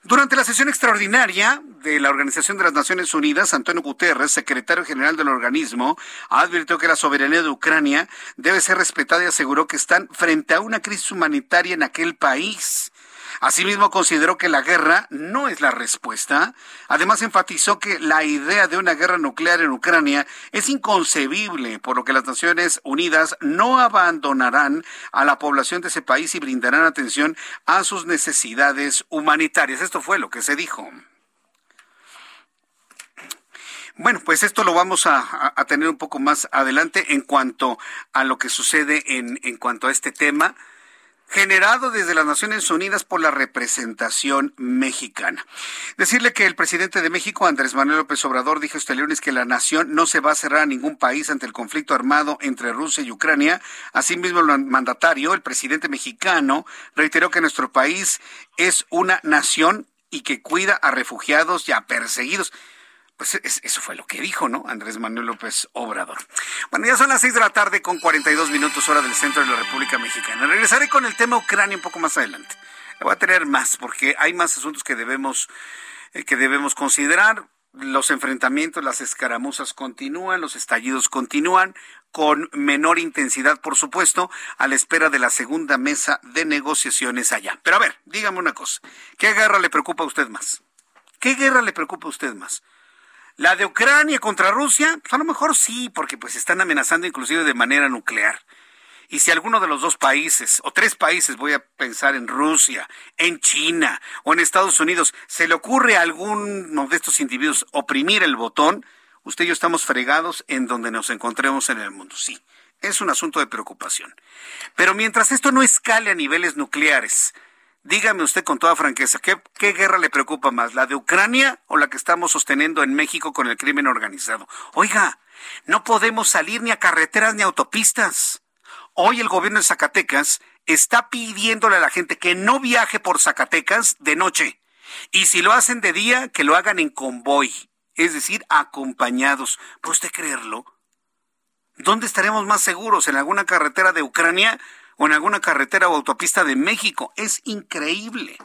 Speaker 1: Durante la sesión extraordinaria de la Organización de las Naciones Unidas, Antonio Guterres, secretario general del organismo, advirtió que la soberanía de Ucrania debe ser respetada y aseguró que están frente a una crisis humanitaria en aquel país Asimismo, consideró que la guerra no es la respuesta. Además, enfatizó que la idea de una guerra nuclear en Ucrania es inconcebible, por lo que las Naciones Unidas no abandonarán a la población de ese país y brindarán atención a sus necesidades humanitarias. Esto fue lo que se dijo. Bueno, pues esto lo vamos a, tener un poco más adelante en cuanto a lo que sucede en, cuanto a este tema generado desde las Naciones Unidas por la representación mexicana. Decirle que el presidente de México, Andrés Manuel López Obrador, dijo este lunes que la nación no se va a cerrar a ningún país ante el conflicto armado entre Rusia y Ucrania. Asimismo, el mandatario, el presidente mexicano, reiteró que nuestro país es una nación y que cuida a refugiados y a perseguidos. Pues eso fue lo que dijo, ¿no? Andrés Manuel López Obrador. Bueno, ya son las seis de la tarde con 42 minutos hora del centro de la República Mexicana. Regresaré con el tema Ucrania un poco más adelante. Le voy a tener más porque hay más asuntos que debemos, eh, que debemos considerar. Los enfrentamientos, las escaramuzas continúan, los estallidos continúan con menor intensidad, por supuesto, a la espera de la segunda mesa de negociaciones allá. Pero a ver, dígame una cosa, ¿qué guerra le preocupa a usted más? ¿Qué guerra le preocupa a usted más? ¿La de Ucrania contra Rusia? Pues a lo mejor sí, porque pues están amenazando inclusive de manera nuclear. Y si alguno de los dos países, o tres países, voy a pensar en Rusia, en China o en Estados Unidos, se le ocurre a alguno de estos individuos oprimir el botón, usted y yo estamos fregados en donde nos encontremos en el mundo. Sí, es un asunto de preocupación. Pero mientras esto no escale a niveles nucleares, Dígame usted con toda franqueza, ¿qué, guerra le preocupa más, la de Ucrania o la que estamos sosteniendo en México con el crimen organizado? Oiga, no podemos salir ni a carreteras ni a autopistas. Hoy el gobierno de Zacatecas está pidiéndole a la gente que no viaje por Zacatecas de noche. Y si lo hacen de día, que lo hagan en convoy, es decir, acompañados. ¿Puede usted creerlo? ¿Dónde estaremos más seguros? ¿En alguna carretera de Ucrania o en alguna carretera o autopista de México. Es increíble.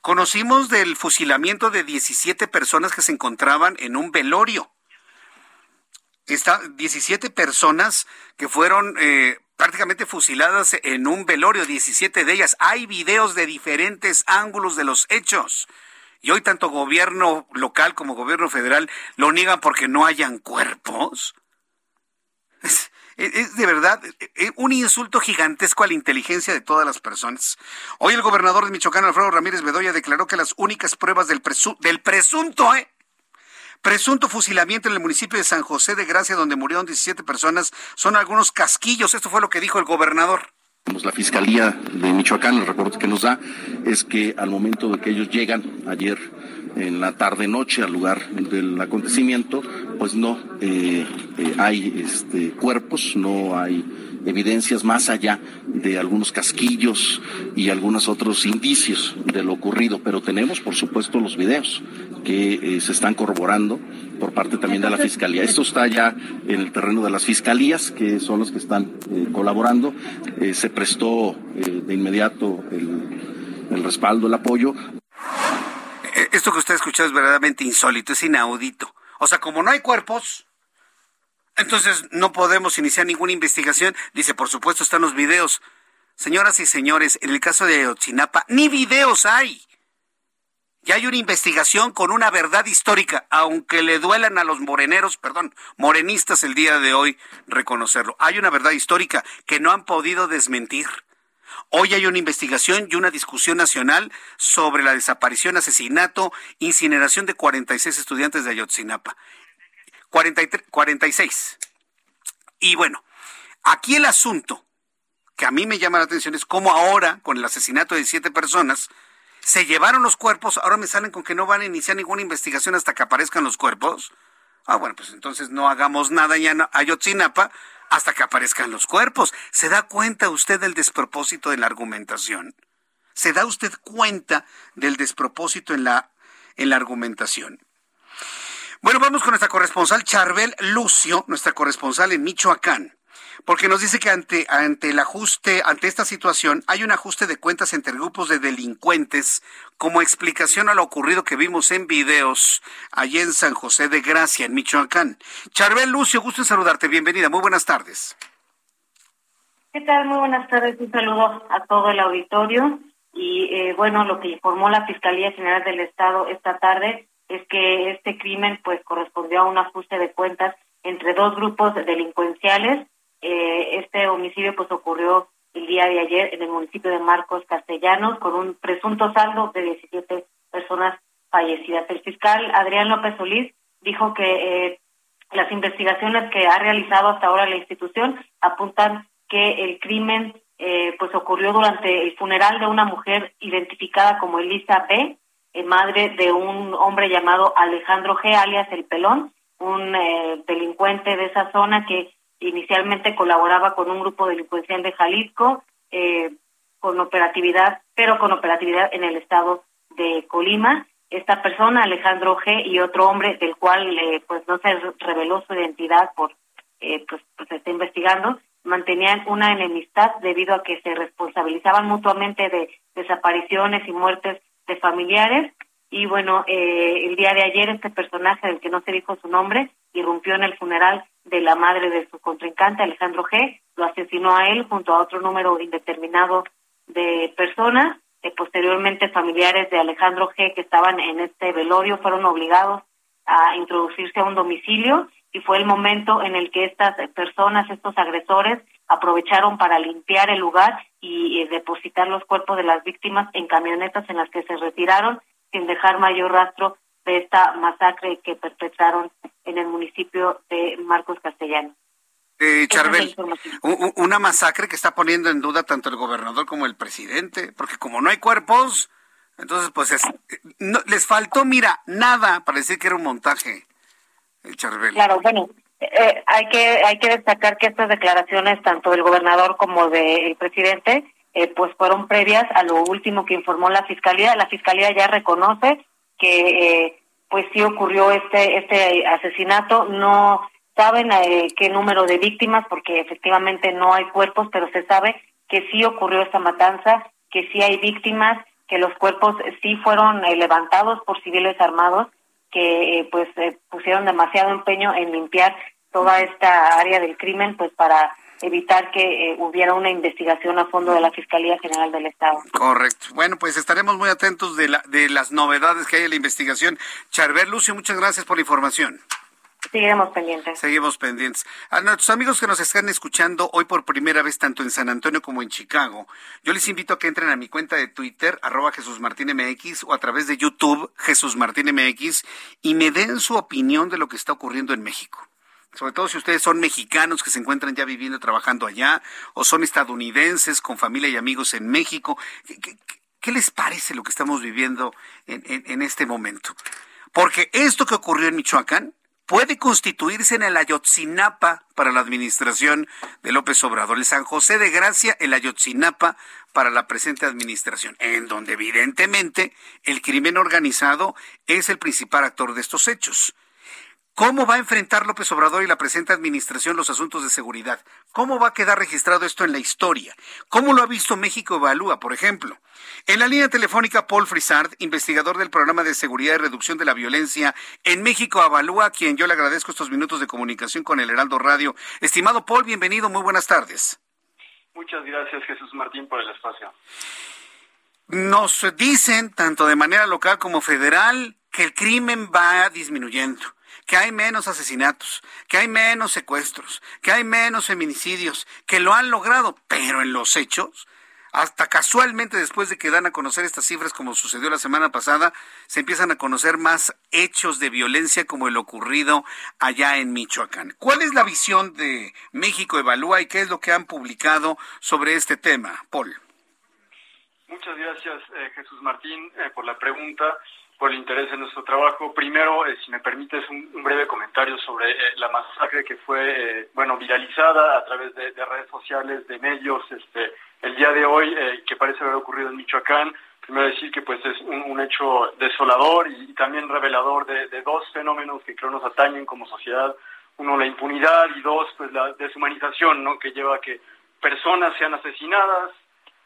Speaker 1: Conocimos del fusilamiento de 17 personas que se encontraban en un velorio. Está 17 personas que fueron eh, prácticamente fusiladas en un velorio, 17 de ellas. Hay videos de diferentes ángulos de los hechos. Y hoy tanto gobierno local como gobierno federal lo niegan porque no hayan cuerpos. (laughs) de verdad un insulto gigantesco a la inteligencia de todas las personas. Hoy el gobernador de Michoacán, Alfredo Ramírez Bedoya, declaró que las únicas pruebas del, del presunto, ¿eh? presunto fusilamiento en el municipio de San José de Gracia, donde murieron 17 personas, son algunos casquillos. Esto fue lo que dijo el gobernador.
Speaker 8: La Fiscalía de Michoacán, el reporte que nos da es que al momento de que ellos llegan ayer en la tarde noche al lugar del acontecimiento, pues no eh, eh, hay este, cuerpos, no hay evidencias más allá de algunos casquillos y algunos otros indicios de lo ocurrido, pero tenemos por supuesto los videos que eh, se están corroborando por parte también de la Fiscalía. Esto está ya en el terreno de las Fiscalías, que son los que están colaborando. se prestó de inmediato el, el respaldo, el apoyo
Speaker 1: esto que usted escuchado es verdaderamente insólito, es inaudito. O sea, como no hay cuerpos, entonces no podemos iniciar ninguna investigación. Dice, por supuesto, están los videos. Señoras y señores, en el caso de Ayotzinapa, ni videos hay. Ya hay una investigación con una verdad histórica, aunque le duelan a los moreneros, perdón, morenistas el día de hoy reconocerlo. Hay una verdad histórica que no han podido desmentir. Hoy hay una investigación y una discusión nacional sobre la desaparición, asesinato, incineración de 46 estudiantes de Ayotzinapa. 46. Y bueno, aquí el asunto que a mí me llama la atención es cómo ahora, con el asesinato de siete personas, se llevaron los cuerpos, ahora me salen con que no van a iniciar ninguna investigación hasta que aparezcan los cuerpos. Ah, bueno, pues entonces no hagamos nada ya en Ayotzinapa, hasta que aparezcan los cuerpos. ¿Se da cuenta usted del despropósito de la argumentación? ¿Se da usted cuenta del despropósito en la, en la argumentación? Bueno, vamos con nuestra corresponsal Charbel Lucio, nuestra corresponsal en Michoacán porque nos dice que ante, ante el ajuste, ante esta situación, hay un ajuste de cuentas entre grupos de delincuentes como explicación a lo ocurrido que vimos en videos allí en San José de Gracia, en Michoacán. Charbel Lucio, gusto en saludarte, bienvenida, muy buenas tardes.
Speaker 9: ¿Qué tal? Muy buenas tardes, un saludo a todo el auditorio. Y eh, bueno, lo que informó la Fiscalía General del Estado esta tarde es que este crimen pues correspondió a un ajuste de cuentas entre dos grupos delincuenciales eh, este homicidio pues ocurrió el día de ayer en el municipio de Marcos Castellanos con un presunto saldo de 17 personas fallecidas. El fiscal Adrián López Solís dijo que eh, las investigaciones que ha realizado hasta ahora la institución apuntan que el crimen eh, pues ocurrió durante el funeral de una mujer identificada como Elisa B., madre de un hombre llamado Alejandro G., alias El Pelón, un delincuente de esa zona que inicialmente colaboraba con un grupo delincuencial de Jalisco, eh, con operatividad, pero con operatividad en el estado de Colima. Esta persona, Alejandro G, y otro hombre del cual eh, pues no se reveló su identidad por eh, pues, pues se está investigando, mantenían una enemistad debido a que se responsabilizaban mutuamente de desapariciones y muertes de familiares. Y bueno, eh, el día de ayer este personaje del que no se dijo su nombre irrumpió en el funeral de la madre de su contrincante, Alejandro G., lo asesinó a él junto a otro número indeterminado de personas. posteriormente familiares de Alejandro G que estaban en este velorio fueron obligados a introducirse a un domicilio y fue el momento en el que estas personas, estos agresores, aprovecharon para limpiar el lugar y depositar los cuerpos de las víctimas en camionetas en las que se retiraron sin dejar mayor rastro de esta masacre que perpetraron en el municipio de Marcos Castellano.
Speaker 1: Eh, Charbel, una masacre que está poniendo en duda tanto el gobernador como el presidente, porque como no hay cuerpos, entonces pues no, les faltó, mira, nada para decir que era un montaje, el Charbel.
Speaker 9: Claro, bueno, eh, hay que hay que destacar que estas declaraciones tanto del gobernador como del presidente eh, pues fueron previas a lo último que informó la fiscalía. La fiscalía ya reconoce que eh, pues sí ocurrió este este asesinato. No saben eh, qué número de víctimas porque efectivamente no hay cuerpos, pero se sabe que sí ocurrió esta matanza, que sí hay víctimas, que los cuerpos sí fueron eh, levantados por civiles armados que pues pusieron demasiado empeño en limpiar toda esta área del crimen pues para evitar que eh, hubiera una investigación a fondo de la Fiscalía General del Estado.
Speaker 1: Correcto. Bueno, pues estaremos muy atentos de, la, de las novedades que hay en la investigación. Charbel Lucio, muchas gracias por la información.
Speaker 9: Seguiremos pendientes.
Speaker 1: Seguimos pendientes. A nuestros amigos que nos están escuchando hoy por primera vez, tanto en San Antonio como en Chicago, yo les invito a que entren a mi cuenta de Twitter, arroba Jesús Martín MX, o a través de YouTube, Jesús Martín MX, y me den su opinión de lo que está ocurriendo en México sobre todo si ustedes son mexicanos que se encuentran ya viviendo, trabajando allá, o son estadounidenses con familia y amigos en México. ¿Qué, les parece lo que estamos viviendo en, en, este momento? Porque esto que ocurrió en Michoacán puede constituirse en el Ayotzinapa para la administración de López Obrador, el San José de Gracia, el Ayotzinapa para la presente administración, en donde evidentemente el crimen organizado es el principal actor de estos hechos. ¿Cómo va a enfrentar López Obrador y la presente administración los asuntos de seguridad? ¿Cómo va a quedar registrado esto en la historia? ¿Cómo lo ha visto México Evalúa, por ejemplo? En la línea telefónica, Paul Frisard, investigador del programa de seguridad y reducción de la violencia en México Evalúa, a quien yo le agradezco estos minutos de comunicación con el Heraldo Radio. Estimado Paul, bienvenido, muy buenas tardes.
Speaker 10: Muchas gracias, Jesús Martín, por el espacio.
Speaker 1: Nos dicen, tanto de manera local como federal, que el crimen va disminuyendo que hay menos asesinatos, que hay menos secuestros, que hay menos feminicidios, que lo han logrado, pero en los hechos, hasta casualmente después de que dan a conocer estas cifras, como sucedió la semana pasada, se empiezan a conocer más hechos de violencia como el ocurrido allá en Michoacán. ¿Cuál es la visión de México Evalúa y qué es lo que han publicado sobre este tema, Paul?
Speaker 10: Muchas gracias, eh, Jesús Martín, eh, por la pregunta por el interés en nuestro trabajo. Primero, eh, si me permites, un, breve comentario sobre eh, la masacre que fue, eh, bueno, viralizada a través de, redes sociales, de medios, este, el día de hoy, que parece haber ocurrido en Michoacán. Primero decir que pues es un, hecho desolador y, también revelador de, de, dos fenómenos que creo nos atañen como sociedad. Uno, la impunidad y dos, pues la deshumanización, ¿no? Que lleva a que personas sean asesinadas,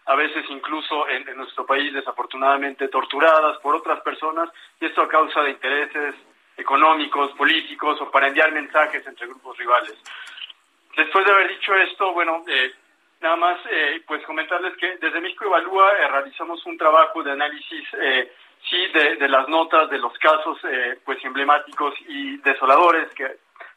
Speaker 10: a veces incluso en, nuestro país desafortunadamente torturadas por otras personas y esto a causa de intereses económicos, políticos o para enviar mensajes entre grupos rivales. Después de haber dicho esto, bueno, eh, nada más eh, pues comentarles que desde México Evalúa eh, realizamos un trabajo de análisis sí de, de, las notas de los casos pues emblemáticos y desoladores que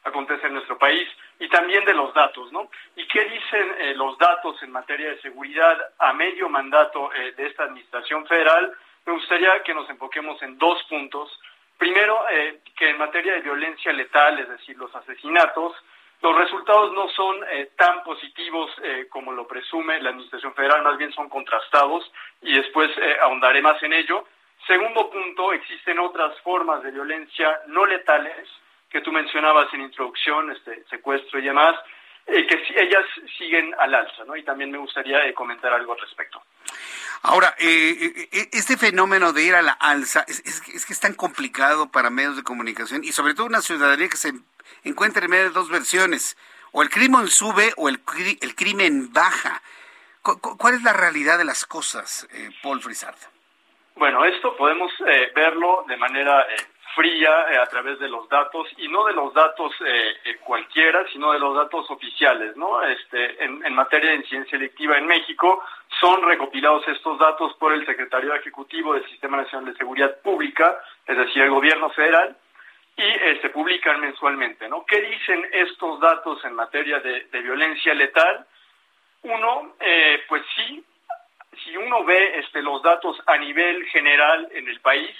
Speaker 10: acontecen en nuestro país y también de los datos, ¿no? ¿Y qué dicen eh, los datos en materia de seguridad a medio mandato eh, de esta administración federal? Me gustaría que nos enfoquemos en dos puntos. Primero, eh, que en materia de violencia letal, es decir, los asesinatos, los resultados no son tan positivos como lo presume la Administración Federal, más bien son contrastados y después ahondaré más en ello. Segundo punto, existen otras formas de violencia no letales que tú mencionabas en introducción, este secuestro y demás, eh, que ellas siguen al alza, ¿no? Y también me gustaría eh, comentar algo al respecto.
Speaker 1: Ahora, eh, este fenómeno de ir a la alza es, es, que es tan complicado para medios de comunicación y sobre todo una ciudadanía que se encuentra en medio de dos versiones. O el crimen sube o el, el crimen baja. ¿Cuál es la realidad de las cosas, Paul Frisard?
Speaker 10: Bueno, esto podemos verlo de manera fría eh, a través de los datos y no de los datos eh, eh, cualquiera, sino de los datos oficiales, ¿no? Este, en, materia de incidencia electiva en México son recopilados estos datos por el Secretario Ejecutivo del Sistema Nacional de Seguridad Pública, es decir, el Gobierno Federal, y se publican mensualmente, ¿no? ¿Qué dicen estos datos en materia de, violencia letal? Uno, pues sí, si uno ve este, los datos a nivel general en el país,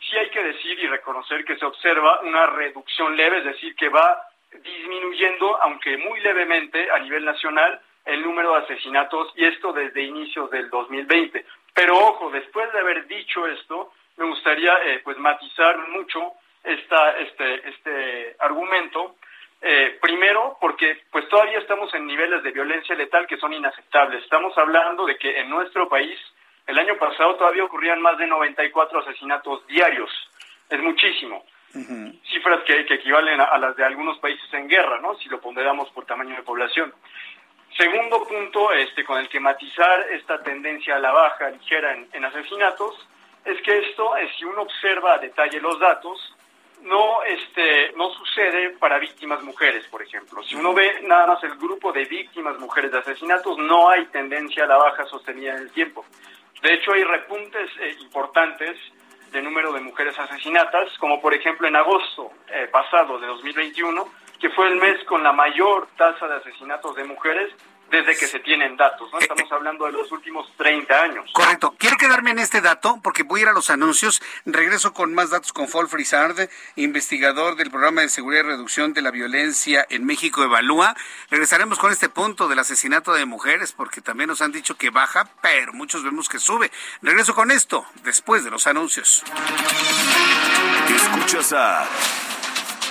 Speaker 10: sí hay que decir y reconocer que se observa una reducción leve, es decir, que va disminuyendo, aunque muy levemente a nivel nacional, el número de asesinatos y esto desde inicios del 2020. Pero ojo, después de haber dicho esto, me gustaría eh, pues matizar mucho esta, este, este argumento. Eh, primero, porque pues todavía estamos en niveles de violencia letal que son inaceptables. Estamos hablando de que en nuestro país el año pasado todavía ocurrían más de 94 asesinatos diarios. Es muchísimo. Cifras que, equivalen a, las de algunos países en guerra, ¿no? Si lo ponderamos por tamaño de población. Segundo punto, este, con el que matizar esta tendencia a la baja ligera en, asesinatos, es que esto, eh, si uno observa a detalle los datos, no, este, no sucede para víctimas mujeres, por ejemplo. Si uno ve nada más el grupo de víctimas mujeres de asesinatos, no hay tendencia a la baja sostenida en el tiempo. De hecho, hay repuntes eh, importantes de número de mujeres asesinatas, como por ejemplo en agosto eh, pasado de 2021, que fue el mes con la mayor tasa de asesinatos de mujeres desde que se tienen datos, ¿no? Eh, Estamos hablando de los últimos 30 años.
Speaker 1: Correcto. Quiero quedarme en este dato porque voy a ir a los anuncios. Regreso con más datos con Paul Frisard, investigador del Programa de Seguridad y Reducción de la Violencia en México Evalúa. Regresaremos con este punto del asesinato de mujeres porque también nos han dicho que baja, pero muchos vemos que sube. Regreso con esto después de los anuncios.
Speaker 6: Escuchas a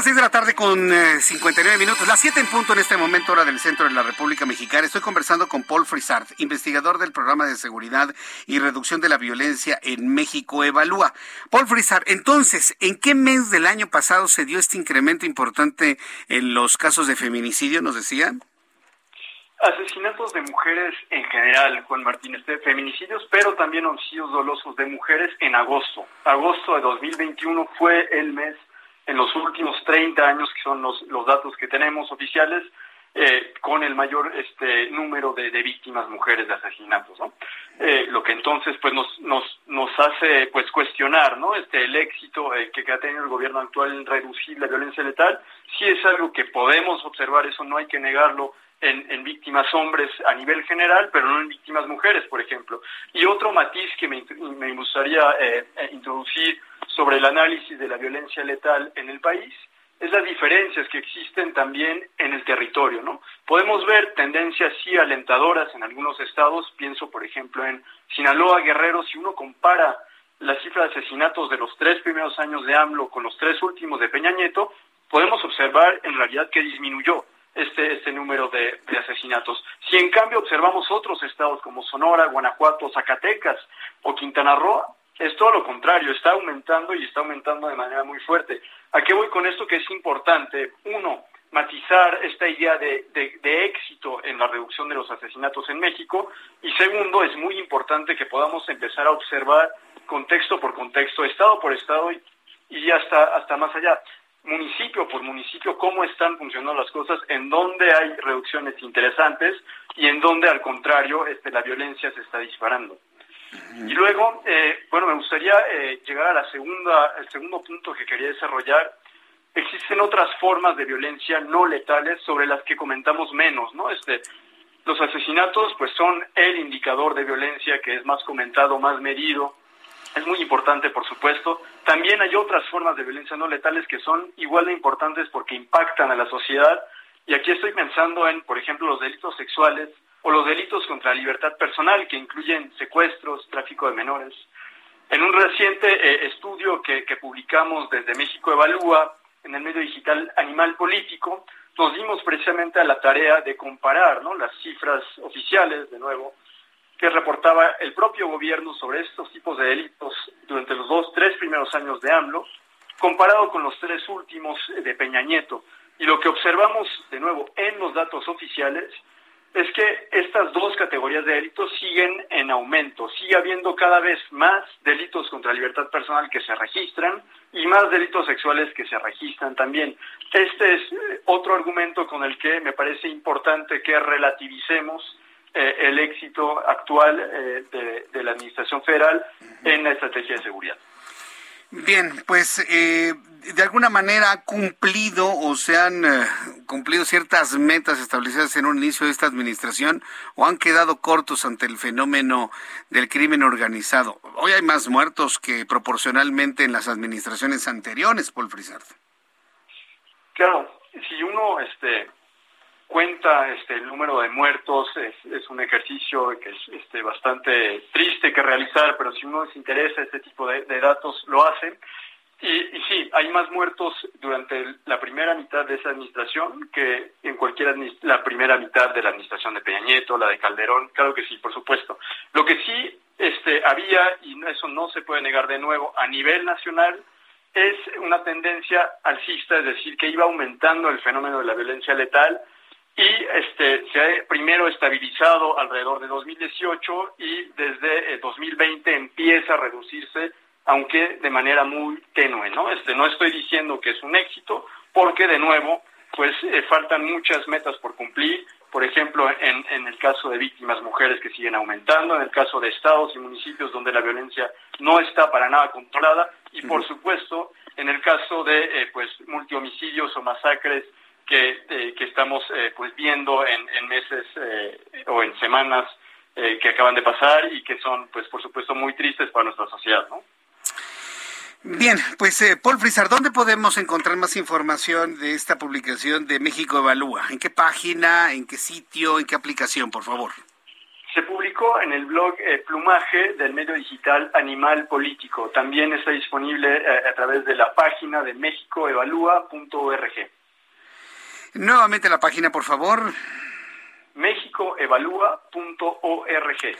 Speaker 1: Las 6 de la tarde con 59 eh, minutos, las 7 en punto en este momento, hora del centro de la República Mexicana. Estoy conversando con Paul Frisard, investigador del programa de seguridad y reducción de la violencia en México Evalúa. Paul Frisard, entonces, ¿en qué mes del año pasado se dio este incremento importante en los casos de feminicidio, nos decían?
Speaker 10: Asesinatos de mujeres en general, Juan Martínez, de feminicidios, pero también homicidios dolosos de mujeres en agosto. Agosto de 2021 fue el mes en los últimos 30 años, que son los, los datos que tenemos oficiales, eh, con el mayor este número de, víctimas mujeres de asesinatos, ¿no? Eh, lo que entonces pues nos nos nos hace pues cuestionar, ¿no? Este el éxito eh, que, ha tenido el gobierno actual en reducir la violencia letal, sí es algo que podemos observar, eso no hay que negarlo en, en víctimas hombres a nivel general, pero no en víctimas mujeres, por ejemplo. Y otro matiz que me, me gustaría introducir sobre el análisis de la violencia letal en el país es las diferencias que existen también en el territorio, ¿no? Podemos ver tendencias sí alentadoras en algunos estados, pienso por ejemplo en Sinaloa, Guerrero, si uno compara la cifra de asesinatos de los tres primeros años de AMLO con los tres últimos de Peña Nieto, podemos observar en realidad que disminuyó este, este número de, de, asesinatos. Si en cambio observamos otros estados como Sonora, Guanajuato, Zacatecas o Quintana Roo, es todo lo contrario, está aumentando y está aumentando de manera muy fuerte. ¿A qué voy con esto que es importante? Uno, matizar esta idea de, de, éxito en la reducción de los asesinatos en México y segundo, es muy importante que podamos empezar a observar contexto por contexto, estado por estado y, y hasta, hasta más allá, municipio por municipio, cómo están funcionando las cosas, en dónde hay reducciones interesantes y en dónde al contrario este, la violencia se está disparando. Y luego, eh, bueno, me gustaría eh, llegar a la segunda, el segundo punto que quería desarrollar. Existen otras formas de violencia no letales sobre las que comentamos menos, ¿no? Este, los asesinatos, pues, son el indicador de violencia que es más comentado, más medido. Es muy importante, por supuesto. También hay otras formas de violencia no letales que son igual de importantes porque impactan a la sociedad. Y aquí estoy pensando en, por ejemplo, los delitos sexuales, o los delitos contra la libertad personal, que incluyen secuestros, tráfico de menores. En un reciente eh, estudio que, publicamos desde México Evalúa, en el medio digital Animal Político, nos dimos precisamente a la tarea de comparar ¿no? las cifras oficiales, de nuevo, que reportaba el propio gobierno sobre estos tipos de delitos durante los dos, tres primeros años de AMLO, comparado con los tres últimos de Peña Nieto. Y lo que observamos, de nuevo, en los datos oficiales es que estas dos categorías de delitos siguen en aumento. Sigue habiendo cada vez más delitos contra libertad personal que se registran y más delitos sexuales que se registran también. Este es eh, otro argumento con el que me parece importante que relativicemos eh, el éxito actual eh, de, de la Administración Federal en la estrategia de seguridad.
Speaker 1: Bien, pues eh, de alguna manera ha cumplido o se han eh, cumplido ciertas metas establecidas en un inicio de esta administración o han quedado cortos ante el fenómeno del crimen organizado. Hoy hay más muertos que proporcionalmente en las administraciones anteriores, Paul Frisard.
Speaker 10: Claro, si uno este, cuenta este, el número de muertos, es, un ejercicio que es este, bastante triste que realizar, pero si uno se interesa este tipo de, de datos, lo hace. Y, y, sí, hay más muertos durante la primera mitad de esa administración que en cualquier la primera mitad de la administración de Peña Nieto, la de Calderón, claro que sí, por supuesto. Lo que sí este, había, y eso no se puede negar de nuevo, a nivel nacional, es una tendencia alcista, es decir, que iba aumentando el fenómeno de la violencia letal, y este se ha primero estabilizado alrededor de 2018 y desde 2020 empieza a reducirse aunque de manera muy tenue, ¿no? Este no estoy diciendo que es un éxito porque de nuevo pues eh, faltan muchas metas por cumplir, por ejemplo, en, en el caso de víctimas mujeres que siguen aumentando, en el caso de estados y municipios donde la violencia no está para nada controlada. Y por supuesto en el caso de eh, pues multihomicidios o masacres que, eh, que estamos eh, pues viendo en, en meses eh, o en semanas eh, que acaban de pasar y que son pues por supuesto muy tristes para nuestra sociedad, ¿no?
Speaker 1: Bien, pues eh, Paul Frisar, ¿dónde podemos encontrar más información de esta publicación de México Evalúa? ¿En qué página, en qué sitio, en qué aplicación, por favor?
Speaker 10: Se publicó en el blog eh, Plumaje del medio digital Animal Político. También está disponible eh, a través de la página de mexicoevalúa.org.
Speaker 1: Nuevamente la página, por favor.
Speaker 10: mexicoevalúa.org.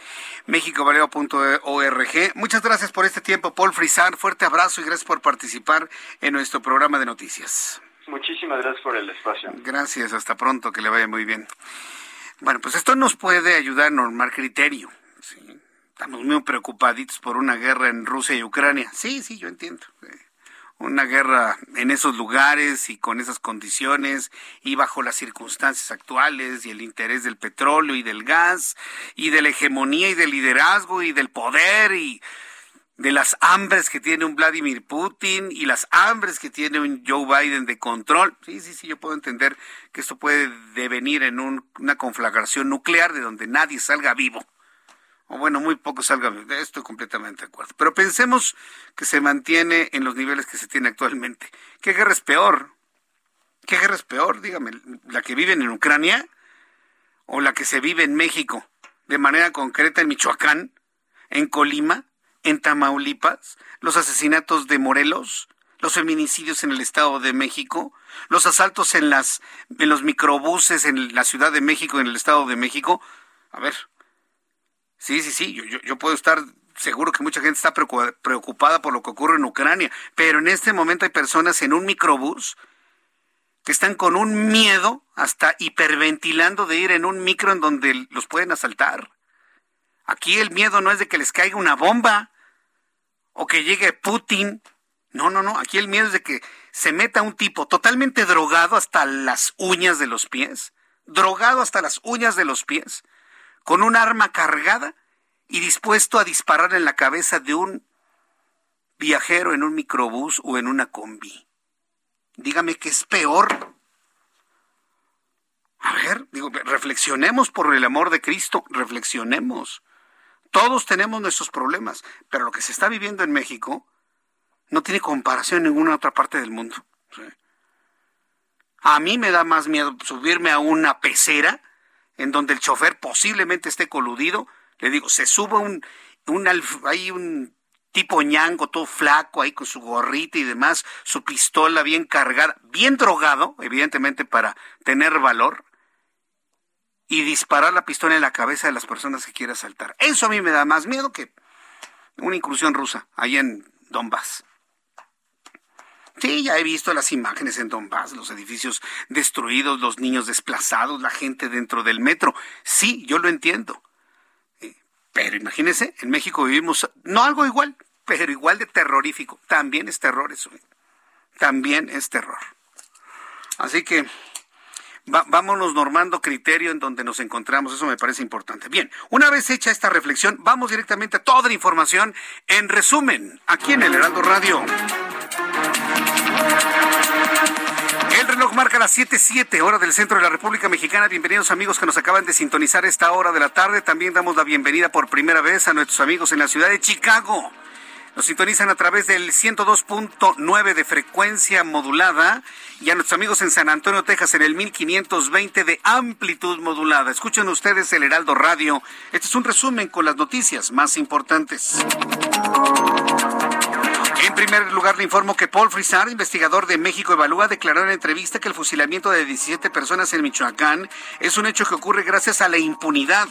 Speaker 1: Mexicoevalúa.org. Muchas gracias por este tiempo, Paul Frisar. Fuerte abrazo y gracias por participar en nuestro programa de noticias.
Speaker 10: Muchísimas gracias por el espacio.
Speaker 1: Gracias, hasta pronto, que le vaya muy bien. Bueno, pues esto nos puede ayudar a normar criterio. ¿sí? Estamos muy preocupaditos por una guerra en Rusia y Ucrania. Sí, sí, yo entiendo. Una guerra en esos lugares y con esas condiciones y bajo las circunstancias actuales y el interés del petróleo y del gas y de la hegemonía y del liderazgo y del poder y de las hambres que tiene un Vladimir Putin y las hambres que tiene un Joe Biden de control. Sí, sí, sí, yo puedo entender que esto puede devenir en un, una conflagración nuclear de donde nadie salga vivo. O bueno, muy poco salga vivo. Estoy completamente de acuerdo. Pero pensemos que se mantiene en los niveles que se tiene actualmente. ¿Qué guerra es peor? ¿Qué guerra es peor? Dígame, ¿la que viven en Ucrania o la que se vive en México? De manera concreta en Michoacán, en Colima, en Tamaulipas, los asesinatos de Morelos, los feminicidios en el Estado de México, los asaltos en las en los microbuses en la Ciudad de México en el Estado de México. A ver. Sí, sí, sí, yo, yo, puedo estar seguro que mucha gente está preocupada por lo que ocurre en Ucrania, pero en este momento hay personas en un microbús que están con un miedo hasta hiperventilando de ir en un micro en donde los pueden asaltar. Aquí el miedo no es de que les caiga una bomba o que llegue Putin. No, no, no. Aquí el miedo es de que se meta un tipo totalmente drogado hasta las uñas de los pies, drogado hasta las uñas de los pies, con un arma cargada y dispuesto a disparar en la cabeza de un viajero en un microbús o en una combi. Dígame qué es peor. A ver, digo, reflexionemos por el amor de Cristo, reflexionemos. Todos tenemos nuestros problemas, pero lo que se está viviendo en México no tiene comparación en ninguna otra parte del mundo. A mí me da más miedo subirme a una pecera en donde el chofer posiblemente esté coludido. Le digo, se sube un, un hay un tipo ñango, todo flaco ahí con su gorrita y demás, su pistola bien cargada, bien drogado, evidentemente para tener valor, y disparar la pistola en la cabeza de las personas que quiera asaltar. Eso a mí me da más miedo que una incursión rusa ahí en Donbass. Sí, ya he visto las imágenes en Donbass, los edificios destruidos, los niños desplazados, la gente dentro del metro. Sí, yo lo entiendo. Eh, pero imagínense, en México vivimos, no algo igual, pero igual de terrorífico. También es terror eso. ¿eh? También es terror. Así que vámonos normando criterio en donde nos encontramos, eso me parece importante. Bien, una vez hecha esta reflexión, vamos directamente a toda la información en resumen, aquí en el Heraldo Radio. Reloj marca las 7:07 hora del centro de la República Mexicana. Bienvenidos amigos que nos acaban de sintonizar esta hora de la tarde. También damos la bienvenida por primera vez a nuestros amigos en la ciudad de Chicago. Nos sintonizan a través del 102.9 de frecuencia modulada y a nuestros amigos en San Antonio, Texas, en el 1520 de amplitud modulada. Escuchen ustedes el Heraldo Radio. Este es un resumen con las noticias más importantes. En primer lugar, le informo que Paul Frisar, investigador de México Evalúa, declaró en entrevista que el fusilamiento de 17 personas en Michoacán es un hecho que ocurre gracias a la impunidad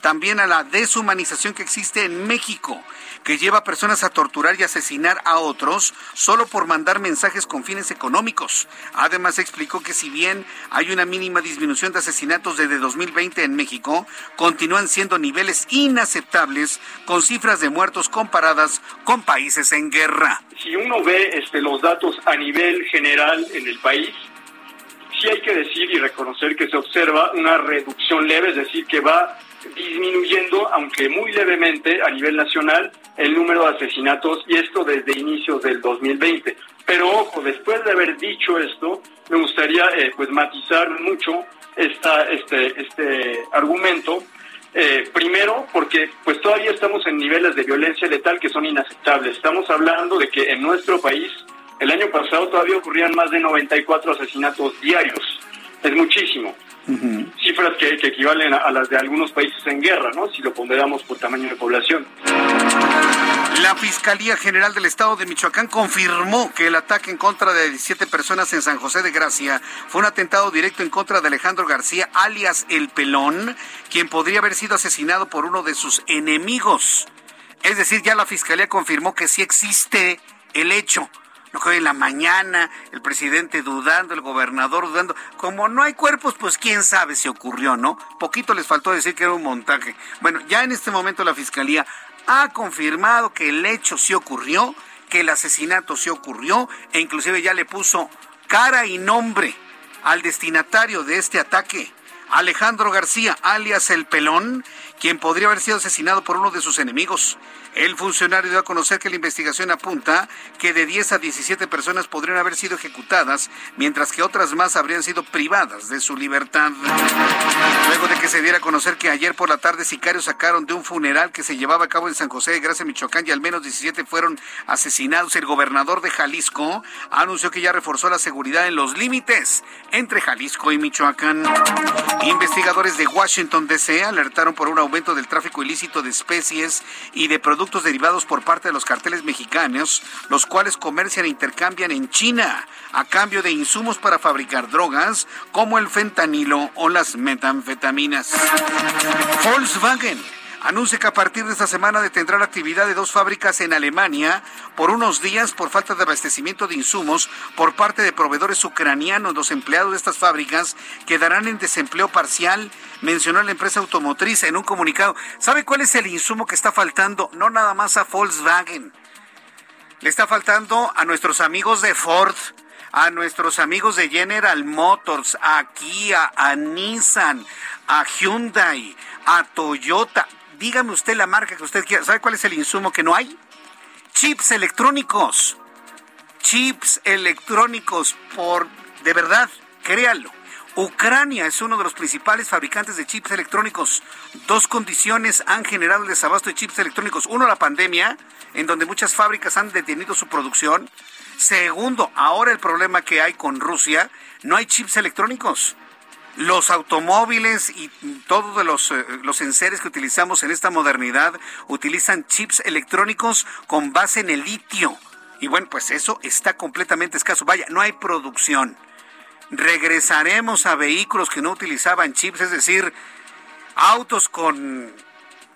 Speaker 1: también a la deshumanización que existe en México, que lleva a personas a torturar y asesinar a otros solo por mandar mensajes con fines económicos. Además explicó que si bien hay una mínima disminución de asesinatos desde 2020 en México, continúan siendo niveles inaceptables con cifras de muertos comparadas con países en guerra.
Speaker 10: Si uno ve este, los datos a nivel general en el país, sí hay que decir y reconocer que se observa una reducción leve, es decir, que va disminuyendo, aunque muy levemente, a nivel nacional el número de asesinatos y esto desde inicios del 2020. Pero ojo, después de haber dicho esto, me gustaría eh, pues matizar mucho esta, este, este argumento. Eh, primero, porque pues todavía estamos en niveles de violencia letal que son inaceptables. Estamos hablando de que en nuestro país el año pasado todavía ocurrían más de 94 asesinatos diarios. Es muchísimo. Cifras que, equivalen a, las de algunos países en guerra, ¿no? Si lo ponderamos por tamaño de población.
Speaker 1: La Fiscalía General del Estado de Michoacán confirmó que el ataque en contra de 17 personas en San José de Gracia fue un atentado directo en contra de Alejandro García, alias El Pelón, quien podría haber sido asesinado por uno de sus enemigos. Es decir, ya la Fiscalía confirmó que sí existe el hecho no que en la mañana, el presidente dudando, el gobernador dudando. Como no hay cuerpos, pues quién sabe si ocurrió, ¿no? Poquito les faltó decir que era un montaje. Bueno, ya en este momento la fiscalía ha confirmado que el hecho sí ocurrió, que el asesinato sí ocurrió, e inclusive ya le puso cara y nombre al destinatario de este ataque. Alejandro García, alias El Pelón, quien podría haber sido asesinado por uno de sus enemigos. El funcionario dio a conocer que la investigación apunta que de 10 a 17 personas podrían haber sido ejecutadas, mientras que otras más habrían sido privadas de su libertad. Luego de que se diera a conocer que ayer por la tarde sicarios sacaron de un funeral que se llevaba a cabo en San José de Gracia, Michoacán, y al menos 17 fueron asesinados, el gobernador de Jalisco anunció que ya reforzó la seguridad en los límites entre Jalisco y Michoacán. Investigadores de Washington, D.C. alertaron por un aumento del tráfico ilícito de especies y de productos derivados por parte de los carteles mexicanos, los cuales comercian e intercambian en China a cambio de insumos para fabricar drogas como el fentanilo o las metanfetaminas. Volkswagen anuncia que a partir de esta semana detendrá la actividad de dos fábricas en Alemania por unos días por falta de abastecimiento de insumos por parte de proveedores ucranianos. Los empleados de estas fábricas quedarán en desempleo parcial, mencionó la empresa automotriz en un comunicado. ¿Sabe cuál es el insumo que está faltando? No nada más a Volkswagen. Le está faltando a nuestros amigos de Ford, a nuestros amigos de General Motors, a Kia, a Nissan, a Hyundai, a Toyota dígame usted la marca que usted quiera. ¿Sabe cuál es el insumo que no hay? Chips electrónicos. Chips electrónicos por, de verdad, créalo. Ucrania es uno de los principales fabricantes de chips electrónicos. Dos condiciones han generado el desabasto de chips electrónicos. Uno, la pandemia, en donde muchas fábricas han detenido su producción. Segundo, ahora el problema que hay con Rusia, no hay chips electrónicos. Los automóviles y todos los, eh, los enseres que utilizamos en esta modernidad utilizan chips electrónicos con base en el litio. Y bueno, pues eso está completamente escaso. Vaya, no hay producción. Regresaremos a vehículos que no utilizaban chips, es decir, autos con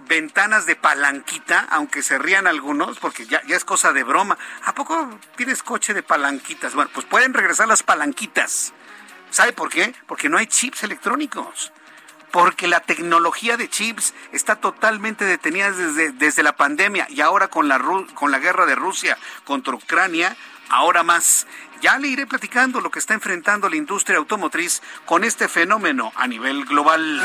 Speaker 1: ventanas de palanquita, aunque se rían algunos, porque ya, ya es cosa de broma. ¿A poco tienes coche de palanquitas? Bueno, pues pueden regresar las palanquitas. ¿Sabe por qué? Porque no hay chips electrónicos. Porque la tecnología de chips está totalmente detenida desde, desde la pandemia y ahora con la, con la guerra de Rusia contra Ucrania, ahora más. Ya le iré platicando lo que está enfrentando la industria automotriz con este fenómeno a nivel global.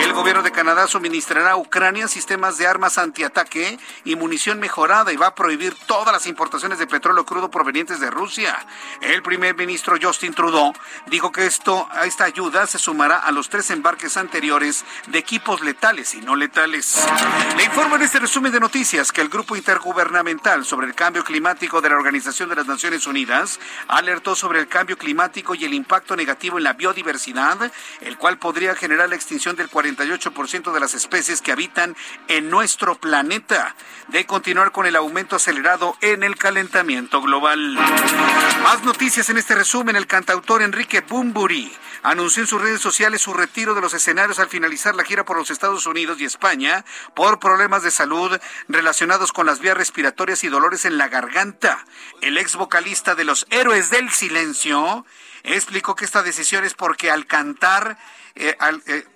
Speaker 1: El gobierno de Canadá suministrará a Ucrania sistemas de armas antiataque y munición mejorada y va a prohibir todas las importaciones de petróleo crudo provenientes de Rusia. El primer ministro Justin Trudeau dijo que esto, esta ayuda se sumará a los tres embarques anteriores de equipos letales y no letales. Le informo en este resumen de noticias que el Grupo Intergubernamental sobre el Cambio Climático de la Organización de las Naciones Unidas alertó sobre el cambio climático y el impacto negativo en la biodiversidad, el cual podría generar la extinción del 48% de las especies que habitan en nuestro planeta, de continuar con el aumento acelerado en el calentamiento global. Más noticias en este resumen. El cantautor Enrique Bumburi anunció en sus redes sociales su retiro de los escenarios al finalizar la gira por los Estados Unidos y España por problemas de salud relacionados con las vías respiratorias y dolores en la garganta. El ex vocalista de los Héroes del Silencio explicó que esta decisión es porque al cantar, eh, eh,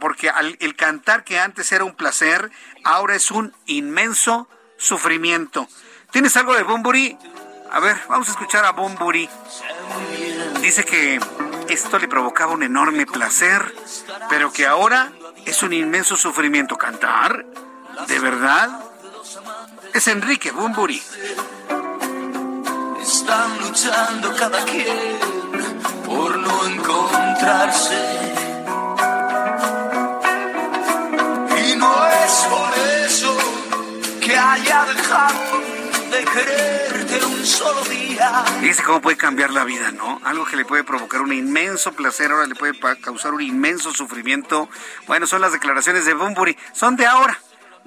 Speaker 1: porque el cantar que antes era un placer, ahora es un inmenso sufrimiento. ¿Tienes algo de Bumburi? A ver, vamos a escuchar a Bumburi. Dice que esto le provocaba un enorme placer, pero que ahora es un inmenso sufrimiento cantar. ¿De verdad? Es Enrique Bumburi.
Speaker 11: Están luchando cada quien por no encontrarse. Y no es por eso que haya dejado de quererte solo día.
Speaker 1: Dice cómo puede cambiar la vida, ¿no? Algo que le puede provocar un inmenso placer, ahora le puede causar un inmenso sufrimiento. Bueno, son las declaraciones de Bumburi. Son de ahora.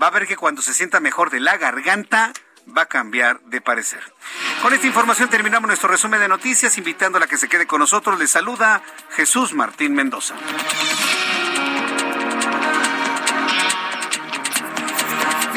Speaker 1: Va a ver que cuando se sienta mejor de la garganta, va a cambiar de parecer. Con esta información terminamos nuestro resumen de noticias, invitándola a que se quede con nosotros. Le saluda Jesús Martín Mendoza.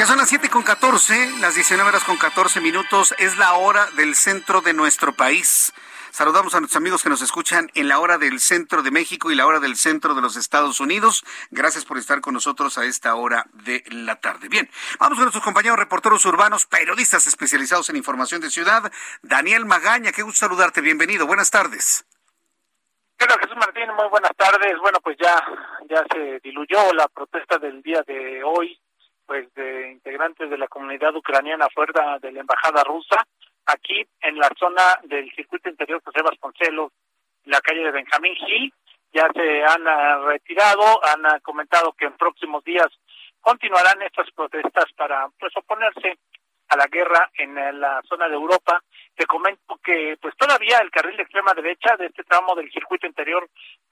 Speaker 1: Ya son las 7 con 14, las 19 horas con 14 minutos, es la hora del centro de nuestro país. Saludamos a nuestros amigos que nos escuchan en la hora del centro de México y la hora del centro de los Estados Unidos. Gracias por estar con nosotros a esta hora de la tarde. Bien, vamos con nuestros compañeros reporteros urbanos, periodistas especializados en información de ciudad. Daniel Magaña, qué gusto saludarte. Bienvenido. Buenas tardes.
Speaker 3: Hola Jesús Martín, muy buenas tardes. Bueno, pues ya, ya se diluyó la protesta del día de hoy pues de integrantes de la comunidad ucraniana fuera de la embajada rusa aquí en la zona del circuito interior José Vasconcelos, la calle de Benjamín Gil, ya se han ah, retirado, han ah, comentado que en próximos días continuarán estas protestas para pues oponerse a la guerra en eh, la zona de Europa. Te comento que pues todavía el carril de extrema derecha de este tramo del circuito interior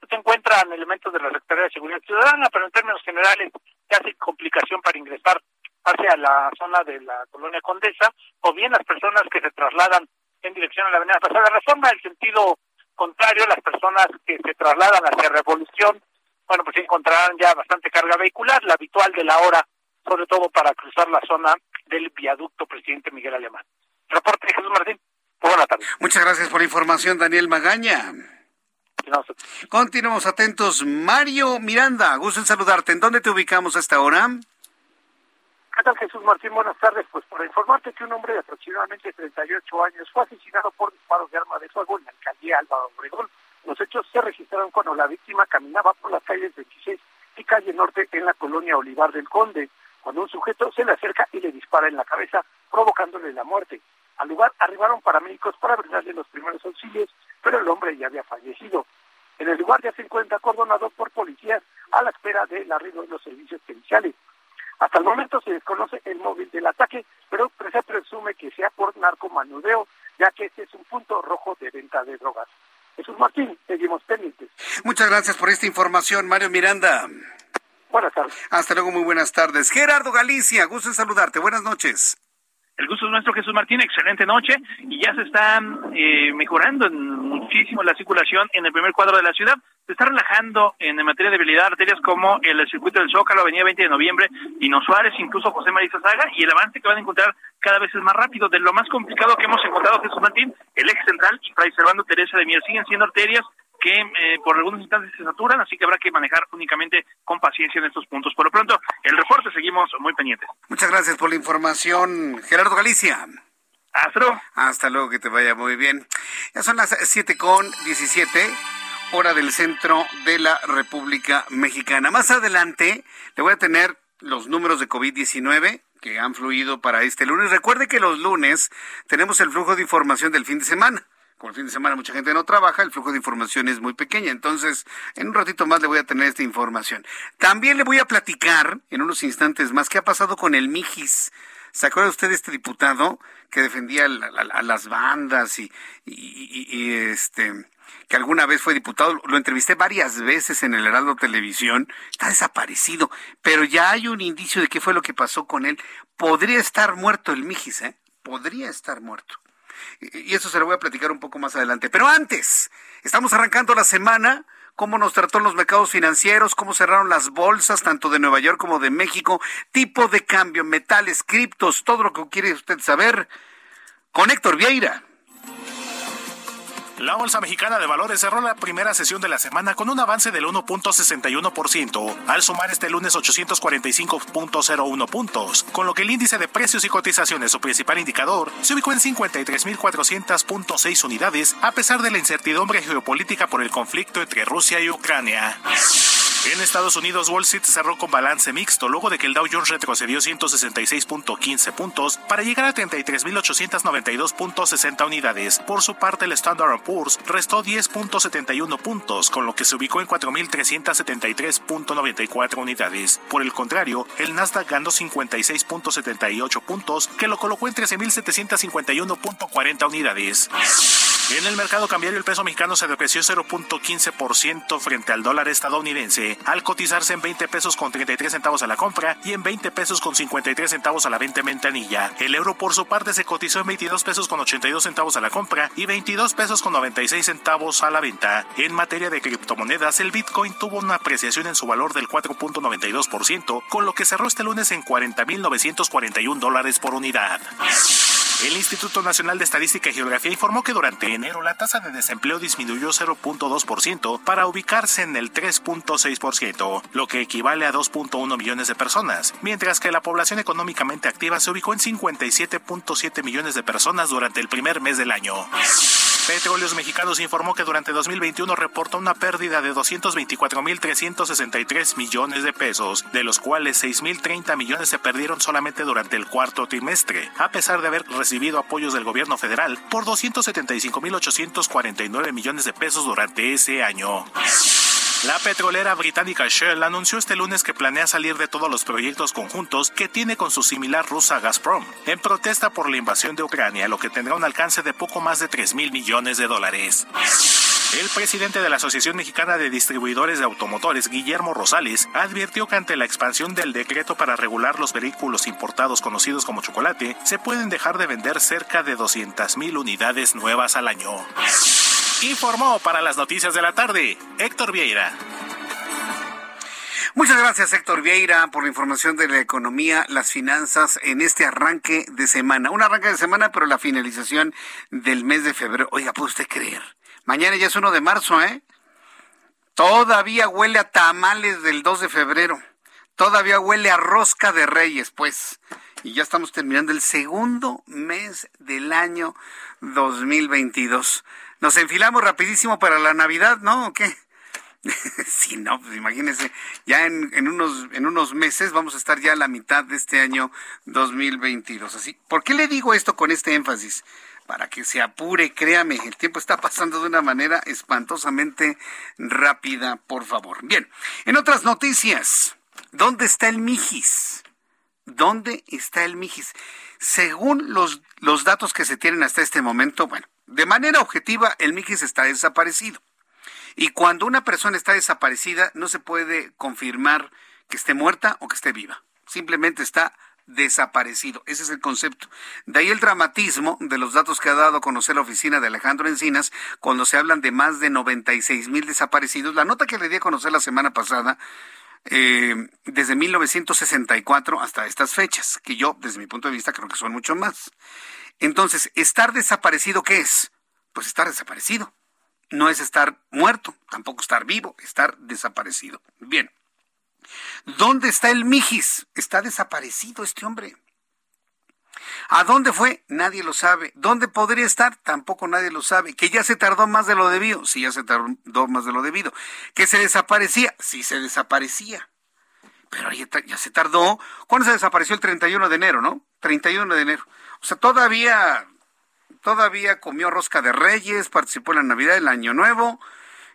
Speaker 3: se encuentran elementos de la Secretaría de Seguridad Ciudadana, pero en términos generales casi complicación para ingresar hacia la zona de la colonia Condesa, o bien las personas que se trasladan en dirección a la avenida Pasada Reforma, el sentido contrario, las personas que se trasladan hacia Revolución, bueno, pues encontrarán ya bastante carga vehicular, la habitual de la hora, sobre todo para cruzar la zona del viaducto Presidente Miguel Alemán. Reporte de Jesús Martín. Buenas tardes.
Speaker 1: Muchas gracias por la información, Daniel Magaña. Continuamos atentos. Mario Miranda, gusto en saludarte. ¿En dónde te ubicamos a esta hora?
Speaker 3: ¿Qué tal Jesús Martín? Buenas tardes. Pues para informarte que un hombre de aproximadamente 38 años fue asesinado por disparos de arma de fuego en la alcaldía Álvaro Obregón. Los hechos se registraron cuando la víctima caminaba por las calles 26 y calle Norte en la colonia Olivar del Conde, cuando un sujeto se le acerca y le dispara en la cabeza, provocándole la muerte. Al lugar arribaron paramédicos para brindarle los primeros auxilios, pero el hombre ya había fallecido. En el lugar ya se encuentra acordonado por policías a la espera del arribo de los servicios policiales. Hasta el momento se desconoce el móvil del ataque, pero se presume que sea por narcomanudeo, ya que este es un punto rojo de venta de drogas. Jesús Martín, seguimos pendientes.
Speaker 1: Muchas gracias por esta información, Mario Miranda.
Speaker 3: Buenas tardes.
Speaker 1: Hasta luego, muy buenas tardes. Gerardo Galicia, gusto en saludarte. Buenas noches.
Speaker 4: El gusto es nuestro, Jesús Martín. Excelente noche. Y ya se está eh, mejorando muchísimo la circulación en el primer cuadro de la ciudad. Se está relajando en materia de habilidad arterias como el circuito del Zócalo, Avenida 20 de Noviembre, Dino Suárez, incluso José María Saga. Y el avance que van a encontrar cada vez es más rápido. De lo más complicado que hemos encontrado, Jesús Martín, el eje central y Fray Servando Teresa de Mier siguen siendo arterias que eh, por algunos instantes se saturan, así que habrá que manejar únicamente con paciencia en estos puntos. Por lo pronto, el reporte seguimos muy pendientes.
Speaker 1: Muchas gracias por la información, Gerardo Galicia.
Speaker 4: Hasta luego.
Speaker 1: Hasta luego, que te vaya muy bien. Ya son las siete con diecisiete, hora del centro de la República Mexicana. Más adelante le voy a tener los números de COVID-19 que han fluido para este lunes. Recuerde que los lunes tenemos el flujo de información del fin de semana como el fin de semana mucha gente no trabaja, el flujo de información es muy pequeño. Entonces, en un ratito más le voy a tener esta información. También le voy a platicar en unos instantes más qué ha pasado con el Mijis. ¿Se acuerda usted de este diputado que defendía a, las bandas y, y, este que alguna vez fue diputado? Lo entrevisté varias veces en el Heraldo Televisión. Está desaparecido, pero ya hay un indicio de qué fue lo que pasó con él. Podría estar muerto el Mijis, ¿eh? Podría estar muerto. Y eso se lo voy a platicar un poco más adelante. Pero antes, estamos arrancando la semana cómo nos trató los mercados financieros, cómo cerraron las bolsas, tanto de Nueva York como de México, tipo de cambio, metales, criptos, todo lo que quiere usted saber, con Héctor Vieira.
Speaker 12: La Bolsa Mexicana de Valores cerró la primera sesión de la semana con un avance del 1.61%, al sumar este lunes 845.01 puntos, con lo que el índice de precios y cotizaciones, su principal indicador, se ubicó en 53.400.6 unidades, a pesar de la incertidumbre geopolítica por el conflicto entre Rusia y Ucrania. En Estados Unidos, Wall Street cerró con balance mixto luego de que el Dow Jones retrocedió 166.15 puntos para llegar a 33.892.60 unidades. Por su parte, el Standard Poor's restó 10.71 puntos, con lo que se ubicó en 4.373.94 unidades. Por el contrario, el Nasdaq ganó 56.78 puntos, que lo colocó en 13.751.40 unidades. En el mercado cambiario, el peso mexicano se depreció 0.15% frente al dólar estadounidense, al cotizarse en 20 pesos con 33 centavos a la compra y en 20 pesos con 53 centavos a la venta en ventanilla. El euro, por su parte, se cotizó en 22 pesos con 82 centavos a la compra y 22 pesos con 96 centavos a la venta. En materia de criptomonedas, el Bitcoin tuvo una apreciación en su valor del 4.92%, con lo que cerró este lunes en 40.941 dólares por unidad. El Instituto Nacional de Estadística y Geografía informó que durante enero la tasa de desempleo disminuyó 0.2% para ubicarse en el 3.6%, lo que equivale a 2.1 millones de personas, mientras que la población económicamente activa se ubicó en 57.7 millones de personas durante el primer mes del año. Petróleos Mexicanos informó que durante 2021 reportó una pérdida de 224.363 millones de pesos, de los cuales 6.030 millones se perdieron solamente durante el cuarto trimestre, a pesar de haber recibido apoyos del gobierno federal por 275.849 millones de pesos durante ese año. La petrolera británica Shell anunció este lunes que planea salir de todos los proyectos conjuntos que tiene con su similar rusa Gazprom, en protesta por la invasión de Ucrania, lo que tendrá un alcance de poco más de 3 mil millones de dólares. El presidente de la Asociación Mexicana de Distribuidores de Automotores, Guillermo Rosales, advirtió que ante la expansión del decreto para regular los vehículos importados conocidos como chocolate, se pueden dejar de vender cerca de 200 mil unidades nuevas al año. Informó para las noticias de la tarde Héctor Vieira.
Speaker 1: Muchas gracias Héctor Vieira por la información de la economía, las finanzas en este arranque de semana. Un arranque de semana, pero la finalización del mes de febrero. Oiga, ¿puede usted creer? Mañana ya es 1 de marzo, ¿eh? Todavía huele a tamales del 2 de febrero. Todavía huele a rosca de reyes, pues. Y ya estamos terminando el segundo mes del año 2022 nos enfilamos rapidísimo para la Navidad, ¿no? ¿O qué? (laughs) sí, no, pues imagínense, ya en, en, unos, en unos meses vamos a estar ya a la mitad de este año 2022. Así, ¿por qué le digo esto con este énfasis? Para que se apure, créame, el tiempo está pasando de una manera espantosamente rápida, por favor. Bien, en otras noticias, ¿dónde está el Mijis? ¿Dónde está el Mijis? Según los, los datos que se tienen hasta este momento, bueno, de manera objetiva, el Mijis está desaparecido. Y cuando una persona está desaparecida, no se puede confirmar que esté muerta o que esté viva. Simplemente está desaparecido. Ese es el concepto. De ahí el dramatismo de los datos que ha dado a conocer la oficina de Alejandro Encinas cuando se hablan de más de 96 mil desaparecidos. La nota que le di a conocer la semana pasada, eh, desde 1964 hasta estas fechas, que yo, desde mi punto de vista, creo que son mucho más. Entonces, ¿estar desaparecido qué es? Pues estar desaparecido. No es estar muerto, tampoco estar vivo, estar desaparecido. Bien. ¿Dónde está el Mijis? Está desaparecido este hombre. ¿A dónde fue? Nadie lo sabe. ¿Dónde podría estar? Tampoco nadie lo sabe. ¿Que ya se tardó más de lo debido? Sí, ya se tardó más de lo debido. ¿Que se desaparecía? Sí, se desaparecía. Pero ya, ya se tardó. ¿Cuándo se desapareció? El 31 de enero, ¿no? 31 de enero. O sea, todavía, todavía comió rosca de reyes, participó en la Navidad, el Año Nuevo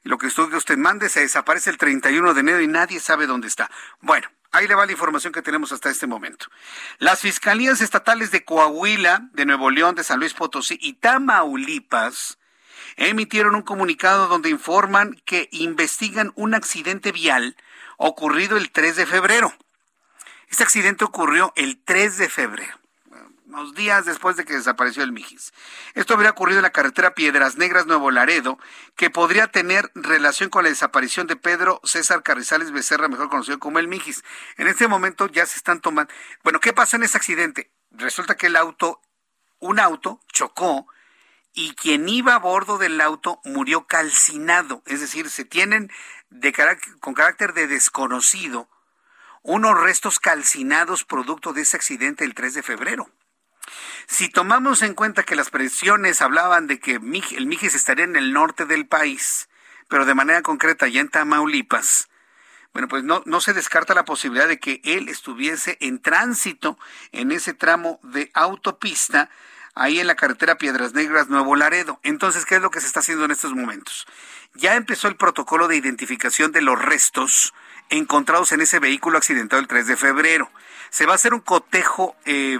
Speaker 1: lo que usted mande se desaparece el 31 de enero y nadie sabe dónde está. Bueno, ahí le va la información que tenemos hasta este momento. Las fiscalías estatales de Coahuila, de Nuevo León, de San Luis Potosí y Tamaulipas emitieron un comunicado donde informan que investigan un accidente vial ocurrido el 3 de febrero. Este accidente ocurrió el 3 de febrero días después de que desapareció el Mijis. Esto habría ocurrido en la carretera Piedras Negras Nuevo Laredo, que podría tener relación con la desaparición de Pedro César Carrizales Becerra, mejor conocido como el Mijis. En este momento ya se están tomando. Bueno, ¿qué pasó en ese accidente? Resulta que el auto, un auto, chocó y quien iba a bordo del auto murió calcinado, es decir, se tienen de con carácter de desconocido unos restos calcinados producto de ese accidente el 3 de febrero. Si tomamos en cuenta que las presiones hablaban de que el Mijis estaría en el norte del país, pero de manera concreta ya en Tamaulipas, bueno, pues no, no se descarta la posibilidad de que él estuviese en tránsito en ese tramo de autopista ahí en la carretera Piedras Negras Nuevo Laredo. Entonces, ¿qué es lo que se está haciendo en estos momentos? Ya empezó el protocolo de identificación de los restos encontrados en ese vehículo accidentado el 3 de febrero. Se va a hacer un cotejo eh,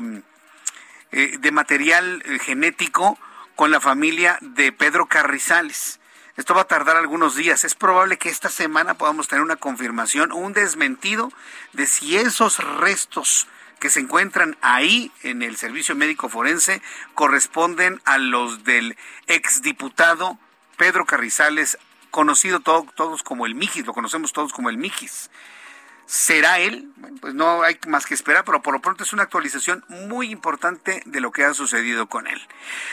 Speaker 1: eh, de material eh, genético con la familia de Pedro Carrizales. Esto va a tardar algunos días. Es probable que esta semana podamos tener una confirmación o un desmentido de si esos restos que se encuentran ahí en el servicio médico forense corresponden a los del exdiputado Pedro Carrizales, conocido todos como el Mijis, lo conocemos todos como el Mijis. ¿Será él? pues no hay más que esperar, pero por lo pronto es una actualización muy importante de lo que ha sucedido con él.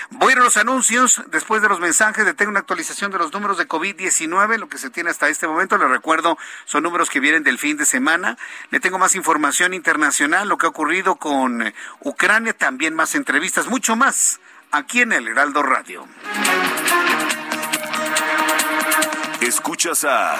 Speaker 1: Voy a ir a los anuncios. Después de los mensajes, de tengo una actualización de los números de COVID-19, lo que se tiene hasta este momento. Le recuerdo, son números que vienen del fin de semana. Le tengo más información internacional, lo que ha ocurrido con eh, Ucrania, también más entrevistas, mucho más, aquí en el Heraldo Radio.
Speaker 6: Escuchas a.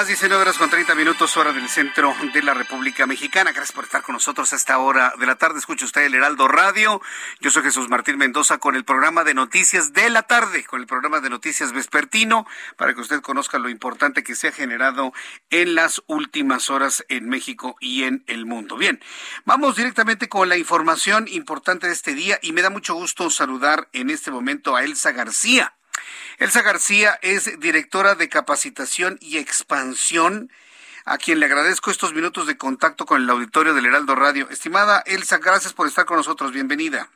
Speaker 1: Las 19 horas con 30 minutos, hora del centro de la República Mexicana. Gracias por estar con nosotros a esta hora de la tarde. Escucha usted el Heraldo Radio. Yo soy Jesús Martín Mendoza con el programa de noticias de la tarde, con el programa de noticias vespertino, para que usted conozca lo importante que se ha generado en las últimas horas en México y en el mundo. Bien, vamos directamente con la información importante de este día y me da mucho gusto saludar en este momento a Elsa García. Elsa García es directora de capacitación y expansión, a quien le agradezco estos minutos de contacto con el auditorio del Heraldo Radio. Estimada Elsa, gracias por estar con nosotros. Bienvenida.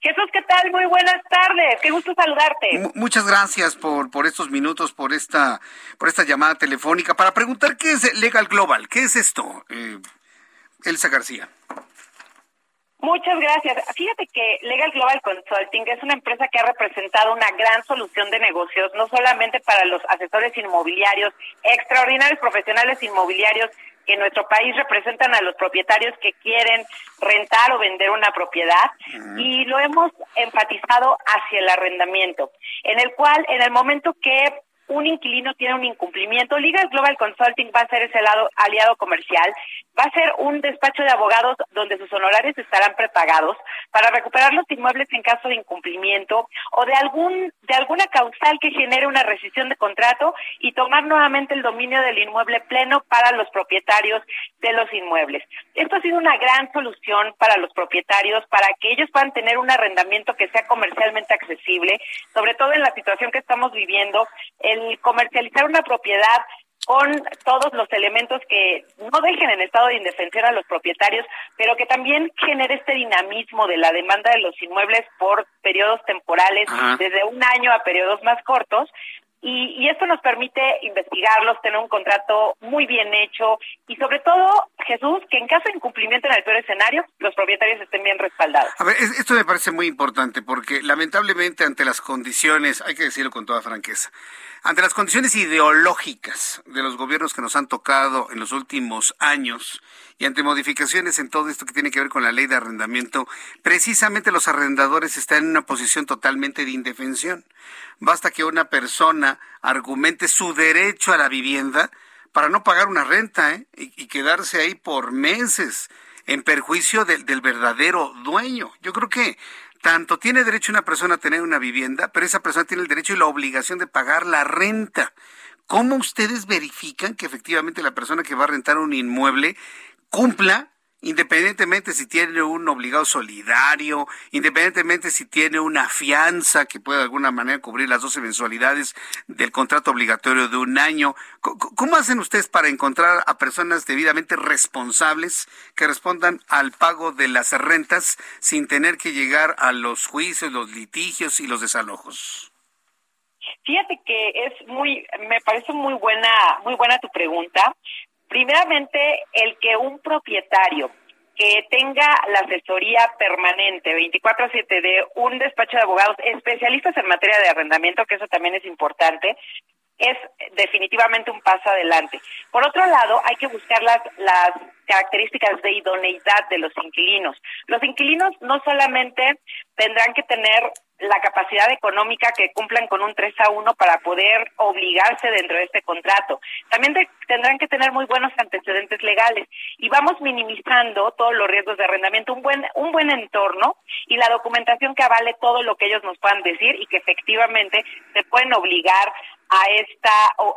Speaker 13: Jesús, ¿qué tal? Muy buenas tardes. Qué gusto saludarte.
Speaker 1: muchas gracias por, por estos minutos, por esta, por esta llamada telefónica, para preguntar qué es Legal Global. ¿Qué es esto, eh, Elsa García?
Speaker 13: Muchas gracias. Fíjate que Legal Global Consulting es una empresa que ha representado una gran solución de negocios, no solamente para los asesores inmobiliarios, extraordinarios profesionales inmobiliarios que en nuestro país representan a los propietarios que quieren rentar o vender una propiedad y lo hemos enfatizado hacia el arrendamiento, en el cual en el momento que un inquilino tiene un incumplimiento, Legal Global Consulting va a ser ese lado aliado comercial, va a ser un despacho de abogados donde sus honorarios estarán prepagados para recuperar los inmuebles en caso de incumplimiento o de algún de alguna causal que genere una rescisión de contrato y tomar nuevamente el dominio del inmueble pleno para los propietarios de los inmuebles. Esto ha sido una gran solución para los propietarios para que ellos puedan tener un arrendamiento que sea comercialmente accesible, sobre todo en la situación que estamos viviendo. El comercializar una propiedad con todos los elementos que no dejen en estado de indefensión a los propietarios, pero que también genere este dinamismo de la demanda de los inmuebles por periodos temporales, desde un año a periodos más cortos, y, esto nos permite investigarlos, tener un contrato muy bien hecho. Y sobre todo, Jesús, que en caso de incumplimiento en el peor escenario, los propietarios estén bien respaldados.
Speaker 1: A ver, esto me parece muy importante porque lamentablemente ante las condiciones, hay que decirlo con toda franqueza, ante las condiciones ideológicas de los gobiernos que nos han tocado en los últimos años y ante modificaciones en todo esto que tiene que ver con la ley de arrendamiento, precisamente los arrendadores están en una posición totalmente de indefensión. Basta que una persona argumente su derecho a la vivienda para no pagar una renta ¿eh? y, quedarse ahí por meses en perjuicio del verdadero dueño. Yo creo que tanto tiene derecho una persona a tener una vivienda, pero esa persona tiene el derecho y la obligación de pagar la renta. ¿Cómo ustedes verifican que efectivamente la persona que va a rentar un inmueble cumpla independientemente si tiene un obligado solidario, independientemente si tiene una fianza que puede de alguna manera cubrir las 12 mensualidades del contrato obligatorio de un año. ¿Cómo hacen ustedes para encontrar a personas debidamente responsables que respondan al pago de las rentas sin tener que llegar a los juicios, los litigios y los desalojos?
Speaker 13: Fíjate que es muy, me parece muy buena, muy buena tu pregunta, Primeramente, el que un propietario que tenga la asesoría permanente 24/7 de un despacho de abogados especialistas en materia de arrendamiento, que eso también es importante, es definitivamente un paso adelante. Por otro lado, hay que buscar las, las características de idoneidad de los inquilinos. Los inquilinos no solamente tendrán que tener la capacidad económica que cumplan con un 3 a 1 para poder obligarse dentro de este contrato. También tendrán que tener muy buenos antecedentes legales y vamos minimizando todos los riesgos de arrendamiento, un buen un buen entorno y la documentación que avale todo lo que ellos nos puedan decir y que efectivamente se pueden obligar a esta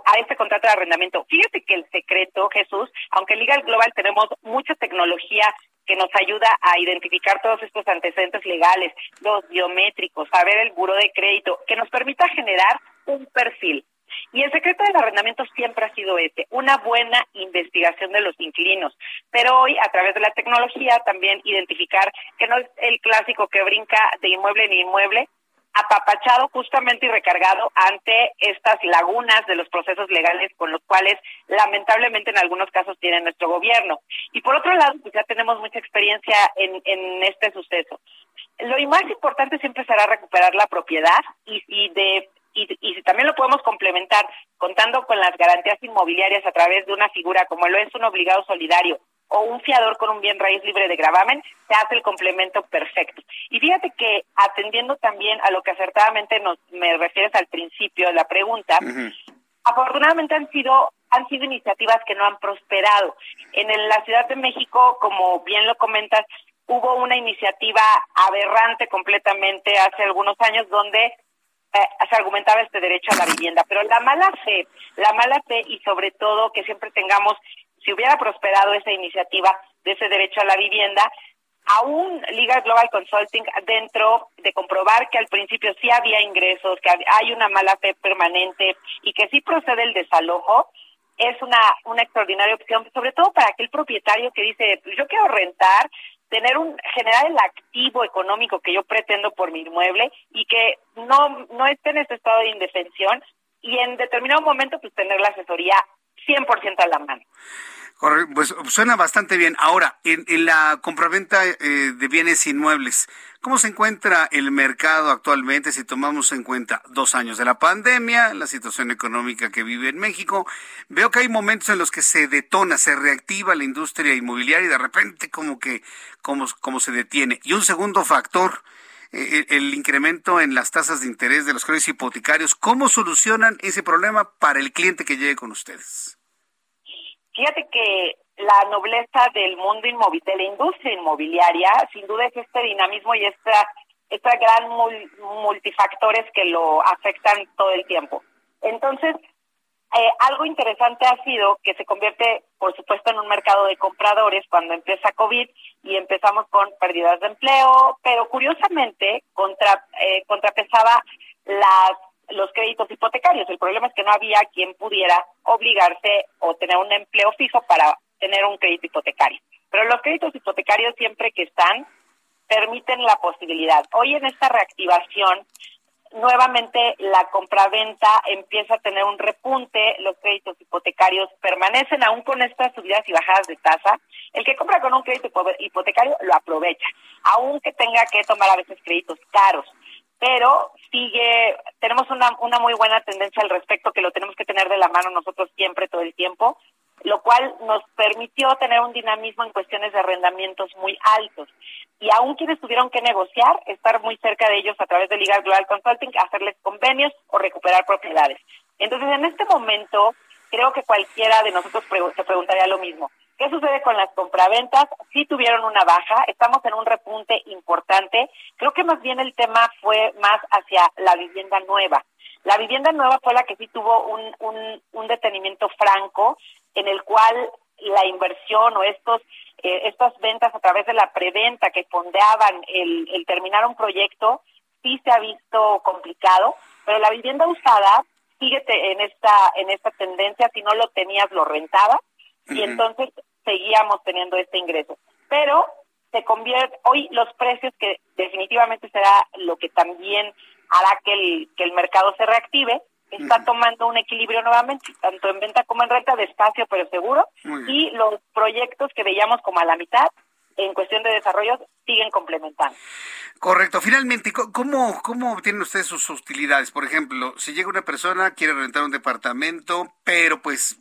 Speaker 13: a este contrato de arrendamiento. Fíjate que el secreto, Jesús, aunque en Legal Global tenemos mucha tecnología que nos ayuda a identificar todos estos antecedentes legales, los biométricos, saber el buro de crédito, que nos permita generar un perfil. Y el secreto del arrendamiento siempre ha sido este, una buena investigación de los inquilinos. Pero hoy, a través de la tecnología, también identificar que no es el clásico que brinca de inmueble en inmueble, apapachado justamente y recargado ante estas lagunas de los procesos legales con los cuales lamentablemente en algunos casos tiene nuestro gobierno. Y por otro lado, pues ya tenemos mucha experiencia en, en este suceso. Lo más importante siempre será recuperar la propiedad y, y de y, y también lo podemos complementar contando con las garantías inmobiliarias a través de una figura como lo es un obligado solidario o un fiador con un bien raíz libre de gravamen, se hace el complemento perfecto. Y fíjate que atendiendo también a lo que acertadamente nos me refieres al principio de la pregunta, afortunadamente han sido han sido iniciativas que no han prosperado. En la Ciudad de México, como bien lo comentas, hubo una iniciativa aberrante completamente hace algunos años donde eh, se argumentaba este derecho a la vivienda, pero la mala fe, la mala fe y sobre todo que siempre tengamos si hubiera prosperado esa iniciativa de ese derecho a la vivienda, aún Liga Global Consulting, dentro de comprobar que al principio sí había ingresos, que hay una mala fe permanente y que sí procede el desalojo, es una, una extraordinaria opción, sobre todo para aquel propietario que dice, pues yo quiero rentar, tener un, generar el activo económico que yo pretendo por mi inmueble y que no, no esté en ese estado de indefensión y en determinado momento pues tener la asesoría 100% a la mano.
Speaker 1: Pues suena bastante bien. Ahora, en, la compraventa eh, de bienes inmuebles, ¿cómo se encuentra el mercado actualmente si tomamos en cuenta dos años de la pandemia, la situación económica que vive en México? Veo que hay momentos en los que se detona, se reactiva la industria inmobiliaria y de repente como que como, como se detiene. Y un segundo factor, el incremento en las tasas de interés de los créditos hipotecarios. ¿Cómo solucionan ese problema para el cliente que llegue con ustedes?
Speaker 13: Fíjate que la nobleza del mundo inmobiliario, de la industria inmobiliaria, sin duda es este dinamismo y esta, esta gran multifactores que lo afectan todo el tiempo. Entonces, eh, algo interesante ha sido que se convierte, por supuesto, en un mercado de compradores cuando empieza COVID y empezamos con pérdidas de empleo, pero curiosamente contra, eh, contrapesaba las los créditos hipotecarios. El problema es que no había quien pudiera obligarse o tener un empleo fijo para tener un crédito hipotecario. Pero los créditos hipotecarios siempre que están permiten la posibilidad. Hoy en esta reactivación, nuevamente la compraventa empieza a tener un repunte, los créditos hipotecarios permanecen aún con estas subidas y bajadas de tasa. El que compra con un crédito hipotecario lo aprovecha, aunque tenga que tomar a veces créditos caros pero sigue, tenemos una, una muy buena tendencia al respecto que lo tenemos que tener de la mano nosotros siempre, todo el tiempo, lo cual nos permitió tener un dinamismo en cuestiones de arrendamientos muy altos. Y aún quienes tuvieron que negociar, estar muy cerca de ellos a través de Liga Global Consulting, hacerles convenios o recuperar propiedades. Entonces, en este momento, creo que cualquiera de nosotros se preguntaría lo mismo. ¿Qué sucede con las compraventas? Sí tuvieron una baja, estamos en un repunte importante. Creo que más bien el tema fue más hacia la vivienda nueva. La vivienda nueva fue la que sí tuvo un, un, un detenimiento franco en el cual la inversión o estos eh, estas ventas a través de la preventa que fondeaban el, el terminar un proyecto sí se ha visto complicado, pero la vivienda usada sigue en esta en esta tendencia, si no lo tenías lo rentabas y entonces seguíamos teniendo este ingreso. Pero se convierte, hoy los precios, que definitivamente será lo que también hará que el, que el mercado se reactive, está tomando un equilibrio nuevamente, tanto en venta como en renta, despacio pero seguro, y los proyectos que veíamos como a la mitad, en cuestión de desarrollo, siguen complementando.
Speaker 1: Correcto. Finalmente, ¿cómo, ¿cómo obtienen ustedes sus utilidades? Por ejemplo, si llega una persona, quiere rentar un departamento, pero pues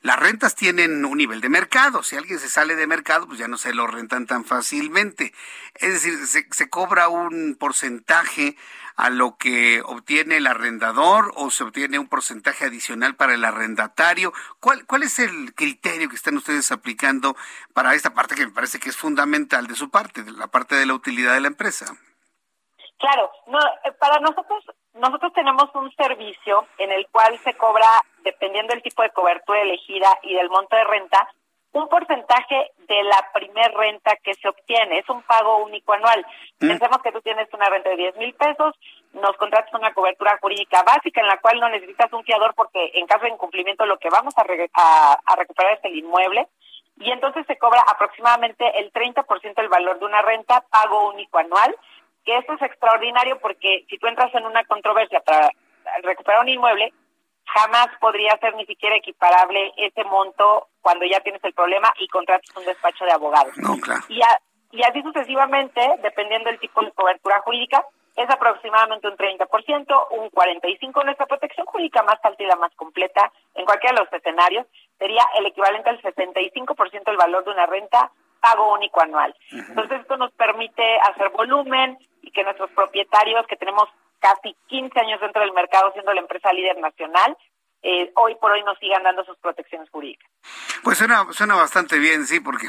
Speaker 1: las rentas tienen un nivel de mercado. Si alguien se sale de mercado, pues ya no se lo rentan tan fácilmente. Es decir, se, cobra un porcentaje a lo que obtiene el arrendador o se obtiene un porcentaje adicional para el arrendatario. ¿Cuál, cuál es el criterio que están ustedes aplicando para esta parte que me parece que es fundamental de su parte, de la parte de la utilidad de la empresa?
Speaker 13: Claro, no, eh, para nosotros nosotros tenemos un servicio en el cual se cobra, dependiendo del tipo de cobertura elegida y del monto de renta, un porcentaje de la primer renta que se obtiene. Es un pago único anual. Mm. Pensemos que tú tienes una renta de 10 mil pesos, nos contratas una cobertura jurídica básica en la cual no necesitas un fiador porque en caso de incumplimiento lo que vamos a, a, recuperar es el inmueble. Y entonces se cobra aproximadamente el 30% del valor de una renta, pago único anual que esto es extraordinario porque si tú entras en una controversia para recuperar un inmueble, jamás podría ser ni siquiera equiparable ese monto cuando ya tienes el problema y contratas un despacho de abogados. y, y así sucesivamente, dependiendo del tipo de cobertura jurídica, es aproximadamente un 30%, un 45% nuestra protección jurídica más alta y la más completa en cualquiera de los escenarios sería el equivalente al 75% del valor de una renta pago único anual. Entonces esto nos permite hacer volumen, y que nuestros propietarios, que tenemos casi 15 años dentro del mercado siendo la empresa líder nacional, eh, hoy por hoy nos sigan dando sus protecciones jurídicas.
Speaker 1: Pues suena, suena bastante bien, sí, porque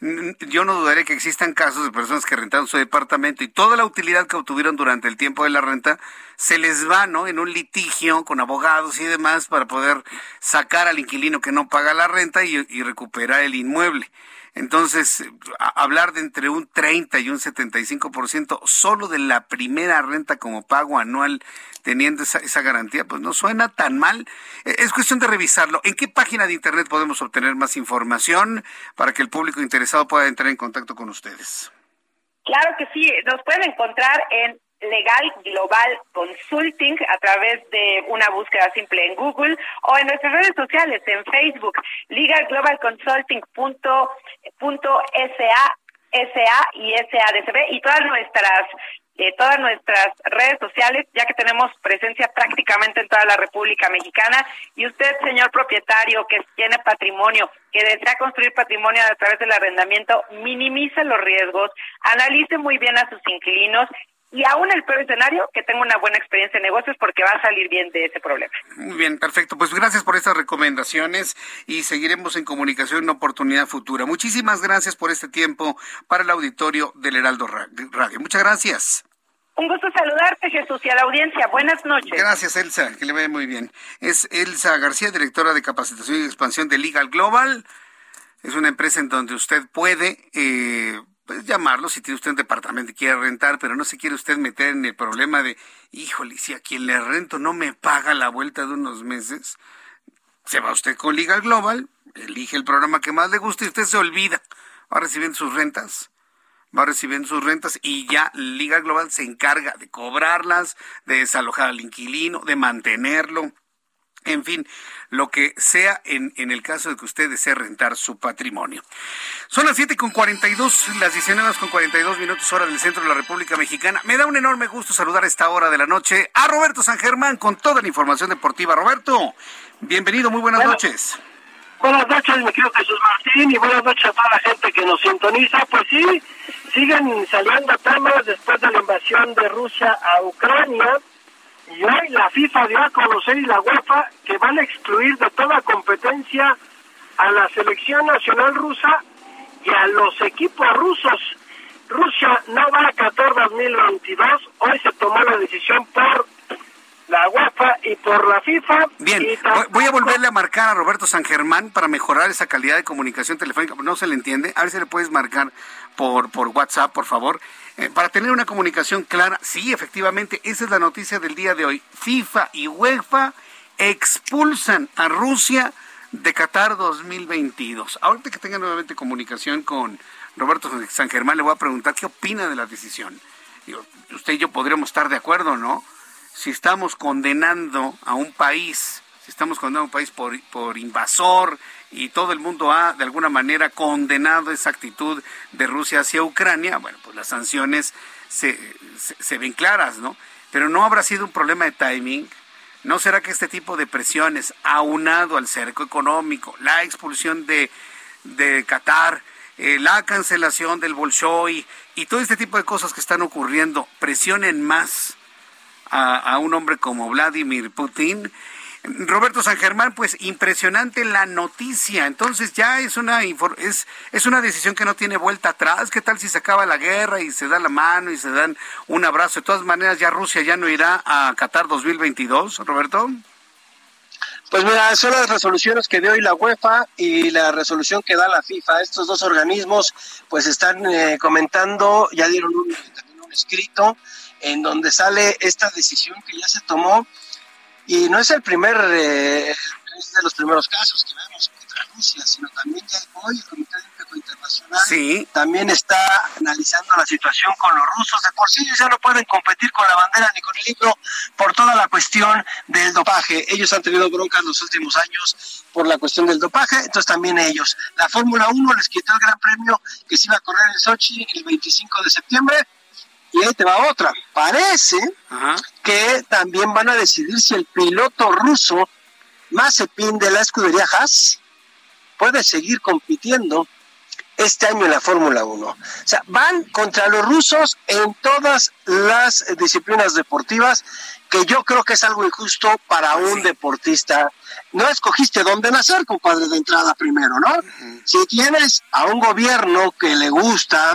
Speaker 1: (laughs) yo no dudaré que existan casos de personas que rentaron su departamento y toda la utilidad que obtuvieron durante el tiempo de la renta se les va, ¿no? En un litigio con abogados y demás para poder sacar al inquilino que no paga la renta y, y recuperar el inmueble. Entonces, hablar de entre un 30 y un 75% solo de la primera renta como pago anual teniendo esa, esa garantía, pues no suena tan mal. E, es cuestión de revisarlo. ¿En qué página de Internet podemos obtener más información para que el público interesado pueda entrar en contacto con ustedes?
Speaker 13: Claro que sí, nos pueden encontrar en Legal Global Consulting a través de una búsqueda simple en Google o en nuestras redes sociales en Facebook, Legal Global Consulting punto, punto SA, y SADCB y todas nuestras eh, todas nuestras redes sociales, ya que tenemos presencia prácticamente en toda la República Mexicana. Y usted, señor propietario, que tiene patrimonio, que desea construir patrimonio a través del arrendamiento, minimice los riesgos, analice muy bien a sus inquilinos y aún el peor escenario, que tenga una buena experiencia en negocios porque va a salir bien de ese problema.
Speaker 1: Muy bien, perfecto. Pues gracias por estas recomendaciones y seguiremos en comunicación en una oportunidad futura. Muchísimas gracias por este tiempo para el auditorio del Heraldo Radio. Muchas gracias.
Speaker 13: Un gusto saludarte, Jesús, y a la audiencia. Buenas noches.
Speaker 1: Gracias, Elsa, que le ve muy bien. Es Elsa García, directora de capacitación y expansión de Legal Global. Es una empresa en donde usted puede eh, pues, llamarlo si tiene usted un departamento y quiere rentar, pero no se quiere usted meter en el problema de, híjole, si a quien le rento no me paga la vuelta de unos meses, se va usted con Legal Global, elige el programa que más le guste y usted se olvida. Va recibiendo sus rentas va recibiendo sus rentas y ya Liga Global se encarga de cobrarlas, de desalojar al inquilino, de mantenerlo. En fin, lo que sea en, en el caso de que usted desee rentar su patrimonio. Son las siete con 42, las 19 con 42 minutos hora del centro de la República Mexicana. Me da un enorme gusto saludar a esta hora de la noche a Roberto San Germán con toda la información deportiva. Roberto, bienvenido, muy buenas noches.
Speaker 14: Buenas noches, mi querido Jesús Martín, y buenas noches a toda la gente que nos sintoniza. Pues sí, siguen saliendo temas después de la invasión de Rusia a Ucrania. Y hoy la FIFA dio a conocer y la UEFA que van a excluir de toda competencia a la selección nacional rusa y a los equipos rusos. Rusia no va a Qatar 2022. Hoy se tomó la decisión por la UEFA y por la FIFA.
Speaker 1: Bien, voy a volverle a marcar a Roberto San Germán para mejorar esa calidad de comunicación telefónica. No se le entiende. A ver si le puedes marcar por, por WhatsApp, por favor. Eh, para tener una comunicación clara, sí, efectivamente, esa es la noticia del día de hoy. FIFA y UEFA expulsan a Rusia de Qatar 2022. Ahorita que tenga nuevamente comunicación con Roberto San Germán, le voy a preguntar qué opina de la decisión. usted y yo podríamos estar de acuerdo, ¿no? Si estamos condenando a un país, si estamos condenando a un país por, por invasor y todo el mundo ha de alguna manera condenado esa actitud de Rusia hacia Ucrania, bueno, pues las sanciones se, se, ven claras, ¿no? Pero no habrá sido un problema de timing. ¿No será que este tipo de presiones, aunado al cerco económico, la expulsión de, de Qatar, eh, la cancelación del Bolshoi y todo este tipo de cosas que están ocurriendo, presionen más a, un hombre como Vladimir Putin. Roberto San Germán, pues impresionante la noticia. Entonces ya es una es, es una decisión que no tiene vuelta atrás. ¿Qué tal si se acaba la guerra y se da la mano y se dan un abrazo? De todas maneras, ya Rusia ya no irá a Qatar 2022, Roberto.
Speaker 14: Pues mira, son las resoluciones que dio hoy la UEFA y la resolución que da la FIFA. Estos dos organismos pues están eh, comentando, ya dieron un, un escrito en donde sale esta decisión que ya se tomó y no es el primer eh, es de los primeros casos que vemos contra Rusia, sino también ya hoy el Comité Olímpico Internacional también está analizando la situación con los rusos. De por sí ellos ya no pueden competir con la bandera ni con el libro por toda la cuestión del dopaje. Ellos han tenido broncas los últimos años por la cuestión del dopaje, entonces también ellos. La Fórmula 1 les quitó el gran premio que se iba a correr en Sochi el 25 de septiembre y ahí te va otra. Parece que también van a decidir si el piloto ruso Mazepin de la escudería Haas puede seguir compitiendo este año en la Fórmula 1. O sea, van contra los rusos en todas las disciplinas deportivas, que yo creo que es algo injusto para un deportista. No escogiste dónde nacer, compadre, de entrada primero, ¿no? Si tienes a un gobierno que le gusta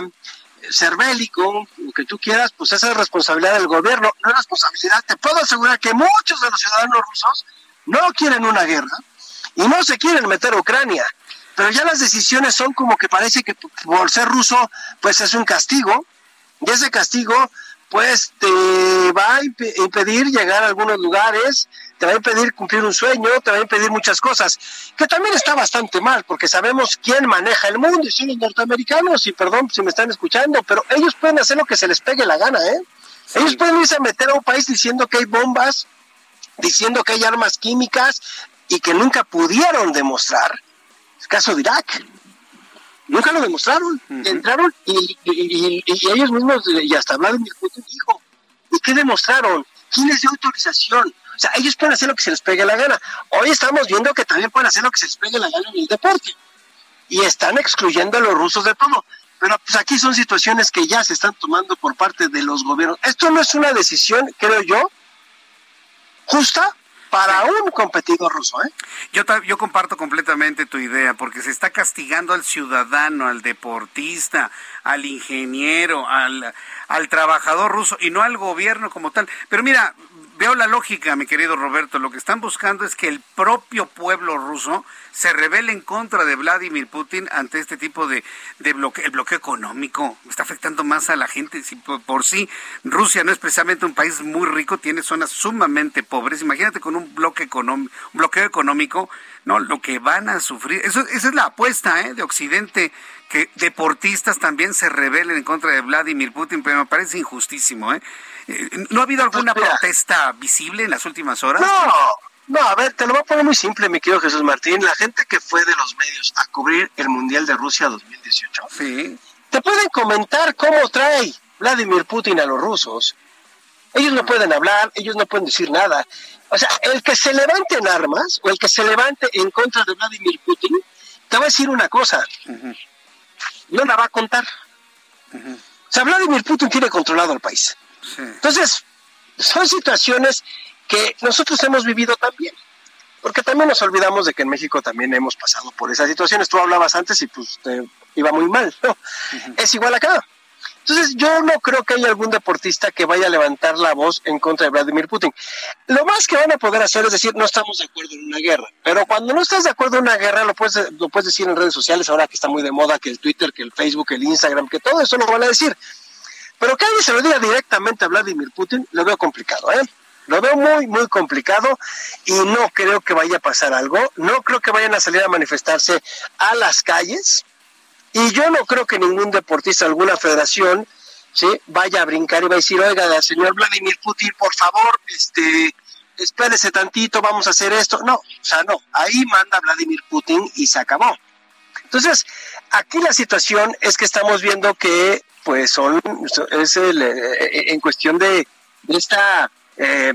Speaker 14: ser bélico, lo que tú quieras, pues esa es responsabilidad del gobierno, no es responsabilidad. Te puedo asegurar que muchos de los ciudadanos rusos no quieren una guerra y no se quieren meter a Ucrania. Pero ya las decisiones son como que parece que por ser ruso, pues es un castigo. Y ese castigo, pues te va a impedir llegar a algunos lugares, te va a impedir cumplir un sueño, te va a impedir muchas cosas, que también está bastante mal, porque sabemos quién maneja el mundo, y son los norteamericanos, y perdón si me están escuchando, pero ellos pueden hacer lo que se les pegue la gana, ¿eh? Ellos pueden irse a meter a un país diciendo que hay bombas, diciendo que hay armas químicas y que nunca pudieron demostrar. El caso de Irak. Nunca lo demostraron. Entraron y, ellos mismos, y hasta Vladimir Putin dijo, ¿y qué demostraron? ¿Quién les dio autorización? O sea, ellos pueden hacer lo que se les pegue la gana. Hoy estamos viendo que también pueden hacer lo que se les pegue la gana en el deporte. Y están excluyendo a los rusos de todo. Pero pues aquí son situaciones que ya se están tomando por parte de los gobiernos. Esto no es una decisión, creo yo, justa para un competidor ruso. ¿eh?
Speaker 1: Yo, yo comparto completamente tu idea, porque se está castigando al ciudadano, al deportista, al ingeniero, al, al trabajador ruso y no al gobierno como tal. Pero mira, veo la lógica, mi querido Roberto. Lo que están buscando es que el propio pueblo ruso se revele en contra de Vladimir Putin ante este tipo de, de bloqueo, el bloqueo económico. Está afectando más a la gente. Si por, sí Rusia no es precisamente un país muy rico, tiene zonas sumamente pobres. Imagínate con un bloque económico, bloqueo económico, no, lo que van a sufrir. Eso, esa es la apuesta ¿eh? de Occidente que deportistas también se rebelen en contra de Vladimir Putin, pero me parece injustísimo. ¿eh? eh ¿No ha habido alguna pues protesta visible en las últimas horas?
Speaker 14: No, no, a ver, te lo voy a poner muy simple, mi querido Jesús Martín. La gente que fue de los medios a cubrir el Mundial de Rusia 2018,
Speaker 1: sí.
Speaker 14: te pueden comentar cómo trae Vladimir Putin a los rusos. Ellos no pueden hablar, ellos no pueden decir nada. O sea, el que se levante en armas o el que se levante en contra de Vladimir Putin, te va a decir una cosa no la va a contar. O sea, Vladimir Putin tiene controlado el país. Entonces, son situaciones que nosotros hemos vivido también. Porque también nos olvidamos de que en México también hemos pasado por esas situaciones. Tú hablabas antes y pues te iba muy mal. Es igual acá. Entonces, yo no creo que haya algún deportista que vaya a levantar la voz en contra de Vladimir Putin. Lo más que van a poder hacer es decir, no estamos de acuerdo en una guerra. Pero cuando no estás de acuerdo en una guerra, lo puedes, lo puedes decir en redes sociales, ahora que está muy de moda, que el Twitter, que el Facebook, el Instagram, que todo eso lo van a decir. Pero que alguien se lo diga directamente a Vladimir Putin, lo veo complicado, ¿eh? Lo veo muy, muy complicado y no creo que vaya a pasar algo. No creo que vayan a salir a manifestarse a las calles y yo no creo que ningún deportista, alguna federación, ¿sí? vaya a brincar y va a decir, oiga, señor Vladimir Putin, por favor, este, espérese tantito, vamos a hacer esto. No, o sea, no, ahí manda Vladimir Putin y se acabó. Entonces, aquí la situación es que estamos viendo que, pues, son, es el, eh, en cuestión de esta eh,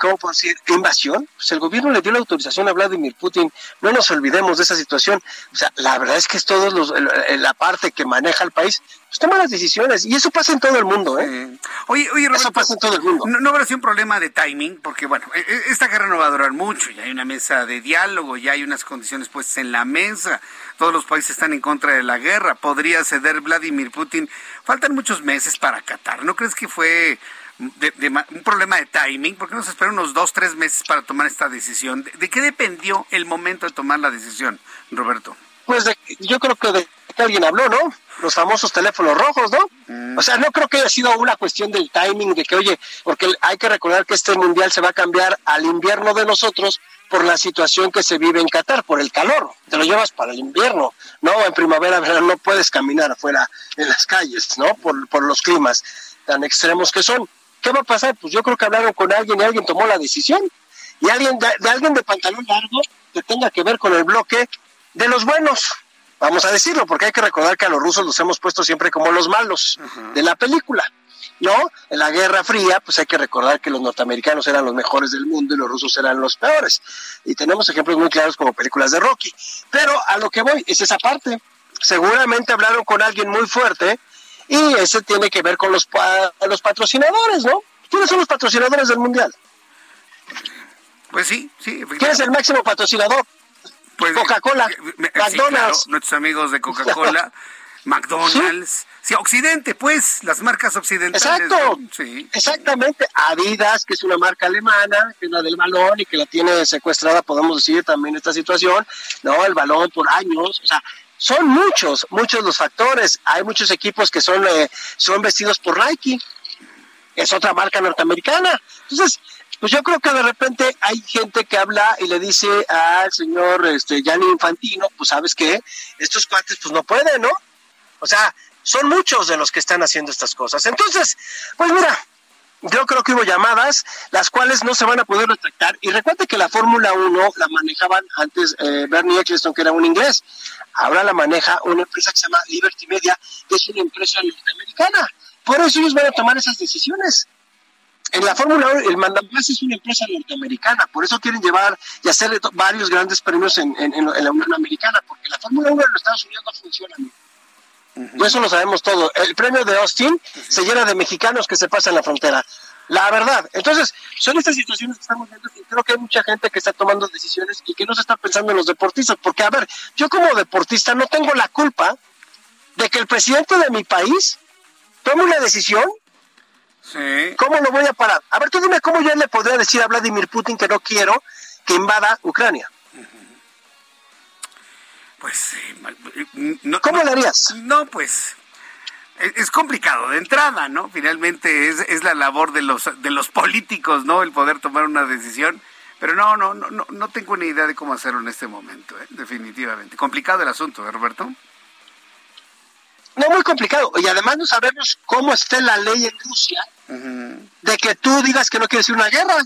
Speaker 14: ¿cómo puedo decir?, invasión, pues el gobierno le dio la autorización a Vladimir Putin. No nos olvidemos de esa situación. O sea, la verdad es que es todos los, la parte que maneja el país, pues toma las decisiones. Y eso pasa en todo el mundo, ¿eh?
Speaker 1: Oye, oye, Roberto,
Speaker 14: eso pasa en todo el mundo.
Speaker 1: No, no habrá sido un problema de timing, porque bueno, e, e, esta guerra no va a durar mucho. Ya hay una mesa de diálogo, ya hay unas condiciones puestas en la mesa. Todos los países están en contra de la guerra. Podría ceder Vladimir Putin. Faltan muchos meses para Qatar. ¿No crees que fue de, un problema de timing, porque nos espera unos dos, tres meses para tomar esta decisión. ¿De, qué dependió el momento de tomar la decisión, Roberto?
Speaker 14: Pues yo creo que de que alguien habló, ¿no? Los famosos teléfonos rojos, ¿no? Mm. O sea, no creo que haya sido una cuestión del timing, de que, oye, porque hay que recordar que este mundial se va a cambiar al invierno de nosotros por la situación que se vive en Qatar, por el calor. Te lo llevas para el invierno, ¿no? En primavera, (laughs) no puedes caminar afuera en las calles, ¿no? Por, por los climas tan extremos que son. ¿Qué va a pasar? Pues yo creo que hablaron con alguien y alguien tomó la decisión. Y alguien de, alguien de pantalón largo que tenga que ver con el bloque de los buenos. Vamos a decirlo, porque hay que recordar que a los rusos los hemos puesto siempre como los malos de la película. ¿no? En la Guerra Fría, pues hay que recordar que los norteamericanos eran los mejores del mundo y los rusos eran los peores. Y tenemos ejemplos muy claros como películas de Rocky. Pero a lo que voy es esa parte. Seguramente hablaron con alguien muy fuerte y ese tiene que ver con los, los patrocinadores, ¿no? ¿Quiénes son los patrocinadores del Mundial?
Speaker 1: Pues sí, sí.
Speaker 14: ¿Quién es el máximo patrocinador? Pues, Coca-Cola, eh, McDonald's.
Speaker 1: nuestros amigos de Coca-Cola, (laughs) McDonald's. ¿Sí? Occidente, pues, las marcas occidentales.
Speaker 14: Exacto, sí. exactamente. Adidas, que es una marca alemana, que es la del balón y que la tiene secuestrada, podemos decir también esta situación, ¿no? El balón por años, o sea, son muchos, muchos los factores. Hay muchos equipos que son, eh, son vestidos por Nike, es otra marca norteamericana. Entonces, pues yo creo que de repente hay gente que habla y le dice al señor este, Gianni Infantino, pues sabes que estos cuates pues no pueden, ¿no? O sea, son muchos de los que están haciendo estas cosas. Entonces, pues mira, yo creo que hubo llamadas, las cuales no se van a poder retractar. Y recuerde que la Fórmula 1 la manejaban antes eh, Bernie Eccleston, que era un inglés. Ahora la maneja una empresa que se llama Liberty Media, que es una empresa norteamericana. Por eso ellos van a tomar esas decisiones. En la Fórmula 1, el mandamás es una empresa norteamericana, por eso quieren llevar y hacer varios grandes premios en, la Unión Americana, porque la Fórmula 1 en los Estados Unidos no funciona. Y eso lo sabemos todo. El premio de Austin se llena de mexicanos que se pasan la frontera. La verdad. Entonces, son estas situaciones que estamos viendo y creo que hay mucha gente que está tomando decisiones y que no se está pensando en los deportistas. Porque, a ver, yo como deportista no tengo la culpa de que el presidente de mi país tome una decisión. Sí. ¿Cómo lo voy a parar? A ver, tú dime cómo yo le podría decir a Vladimir Putin que no quiero que invada Ucrania.
Speaker 1: Pues,
Speaker 14: eh, no, ¿cómo lo harías?
Speaker 1: No, pues, es complicado de entrada, ¿no? Finalmente es, es la labor de los, de los políticos, ¿no? El poder tomar una decisión. Pero no, no, no, no, no tengo ni idea de cómo hacerlo en este momento, ¿eh? definitivamente. Complicado el asunto, ¿eh, Roberto?
Speaker 14: No, muy complicado. Y además no sabemos cómo esté la ley en Rusia de que tú digas que no quieres ir a una guerra.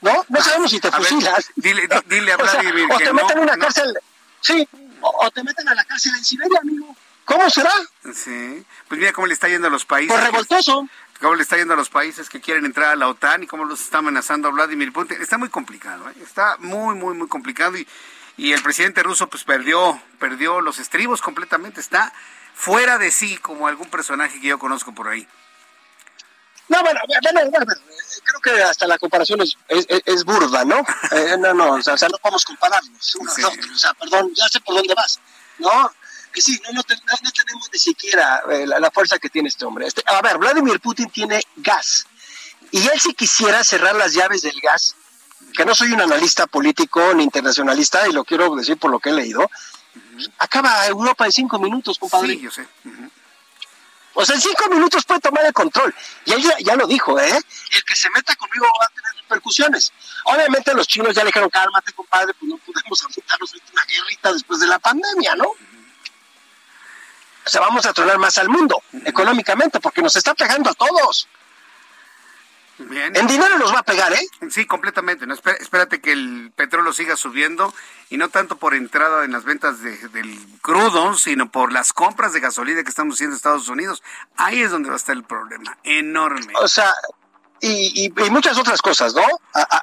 Speaker 14: ¿No? No ah, sabemos si te fusilas.
Speaker 1: dile, dile a (laughs) Vladimir
Speaker 14: o, te meten en una cárcel. Sí, o, te meten a la cárcel en Siberia, amigo. ¿Cómo será?
Speaker 1: Sí. Pues mira cómo le está yendo a los países.
Speaker 14: Por revoltoso.
Speaker 1: Cómo le está yendo a los países que quieren entrar a la OTAN y cómo los está amenazando a Vladimir Putin. Está muy complicado, ¿eh? Está muy, muy, muy complicado y, y el presidente ruso pues perdió, perdió los estribos completamente. Está fuera de sí como algún personaje que yo conozco por ahí.
Speaker 14: No, bueno, bueno, bueno, creo que hasta la comparación es, es, burda, ¿no? (laughs) Eh, no, no, o sea, no podemos compararnos uno O sea, perdón, ya sé por dónde vas, ¿no? Que sí, no, no, tenemos ni siquiera eh, la, fuerza que tiene este hombre. Este, a ver, Vladimir Putin tiene gas. Y él si quisiera cerrar las llaves del gas, que no soy un analista político ni internacionalista, y lo quiero decir por lo que he leído, acaba Europa en cinco minutos, compadre.
Speaker 1: Sí, yo sé.
Speaker 14: O sea, en cinco minutos puede tomar el control. Y él ya, lo dijo, ¿eh? El que se meta conmigo va a tener repercusiones. Obviamente los chinos ya le dijeron, cálmate, compadre, pues no podemos afrontarnos una guerrita después de la pandemia, ¿no? O sea, vamos a tronar más al mundo, económicamente, porque nos está pegando a todos. En dinero nos va a pegar, ¿eh?
Speaker 1: Sí, completamente. No, espérate que el petróleo siga subiendo y no tanto por entrada en las ventas del crudo, sino por las compras de gasolina que estamos haciendo en Estados Unidos. Ahí es donde va a estar el problema, enorme.
Speaker 14: O sea, y, muchas otras cosas, ¿no?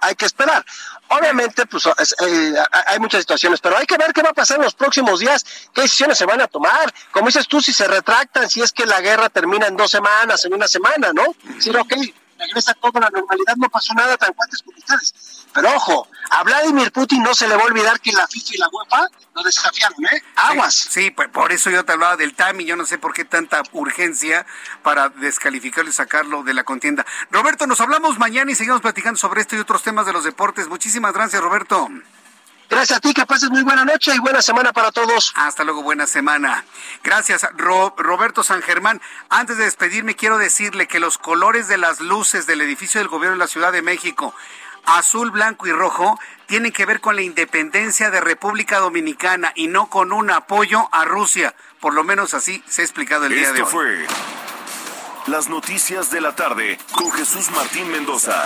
Speaker 14: hay que esperar. Obviamente, pues eh, hay muchas situaciones, pero hay que ver qué va a pasar en los próximos días, qué decisiones se van a tomar. Como dices tú, si se retractan, si es que la guerra termina en dos semanas, en una semana, ¿no? Sí, ok regresa toda la normalidad, no pasó nada tan fuertes con ustedes. Pero ojo, a Vladimir Putin no se le va a olvidar que la FIFA y la UEFA lo desafiaron, ¿eh? Aguas.
Speaker 1: Sí, pues por eso yo te hablaba del TAMI, yo no sé por qué tanta urgencia para descalificarlo y sacarlo de la contienda. Roberto, nos hablamos mañana y seguimos platicando sobre esto y otros temas de los deportes. Muchísimas gracias, Roberto.
Speaker 14: Gracias a ti, que pases muy buena noche y buena semana para todos.
Speaker 1: Hasta luego, buena semana. Gracias, Roberto San Germán. Antes de despedirme, quiero decirle que los colores de las luces del edificio del gobierno de la Ciudad de México, azul, blanco y rojo, tienen que ver con la independencia de República Dominicana y no con un apoyo a Rusia. Por lo menos así se ha explicado el día de hoy.
Speaker 6: fue las noticias de la tarde con Jesús Martín Mendoza.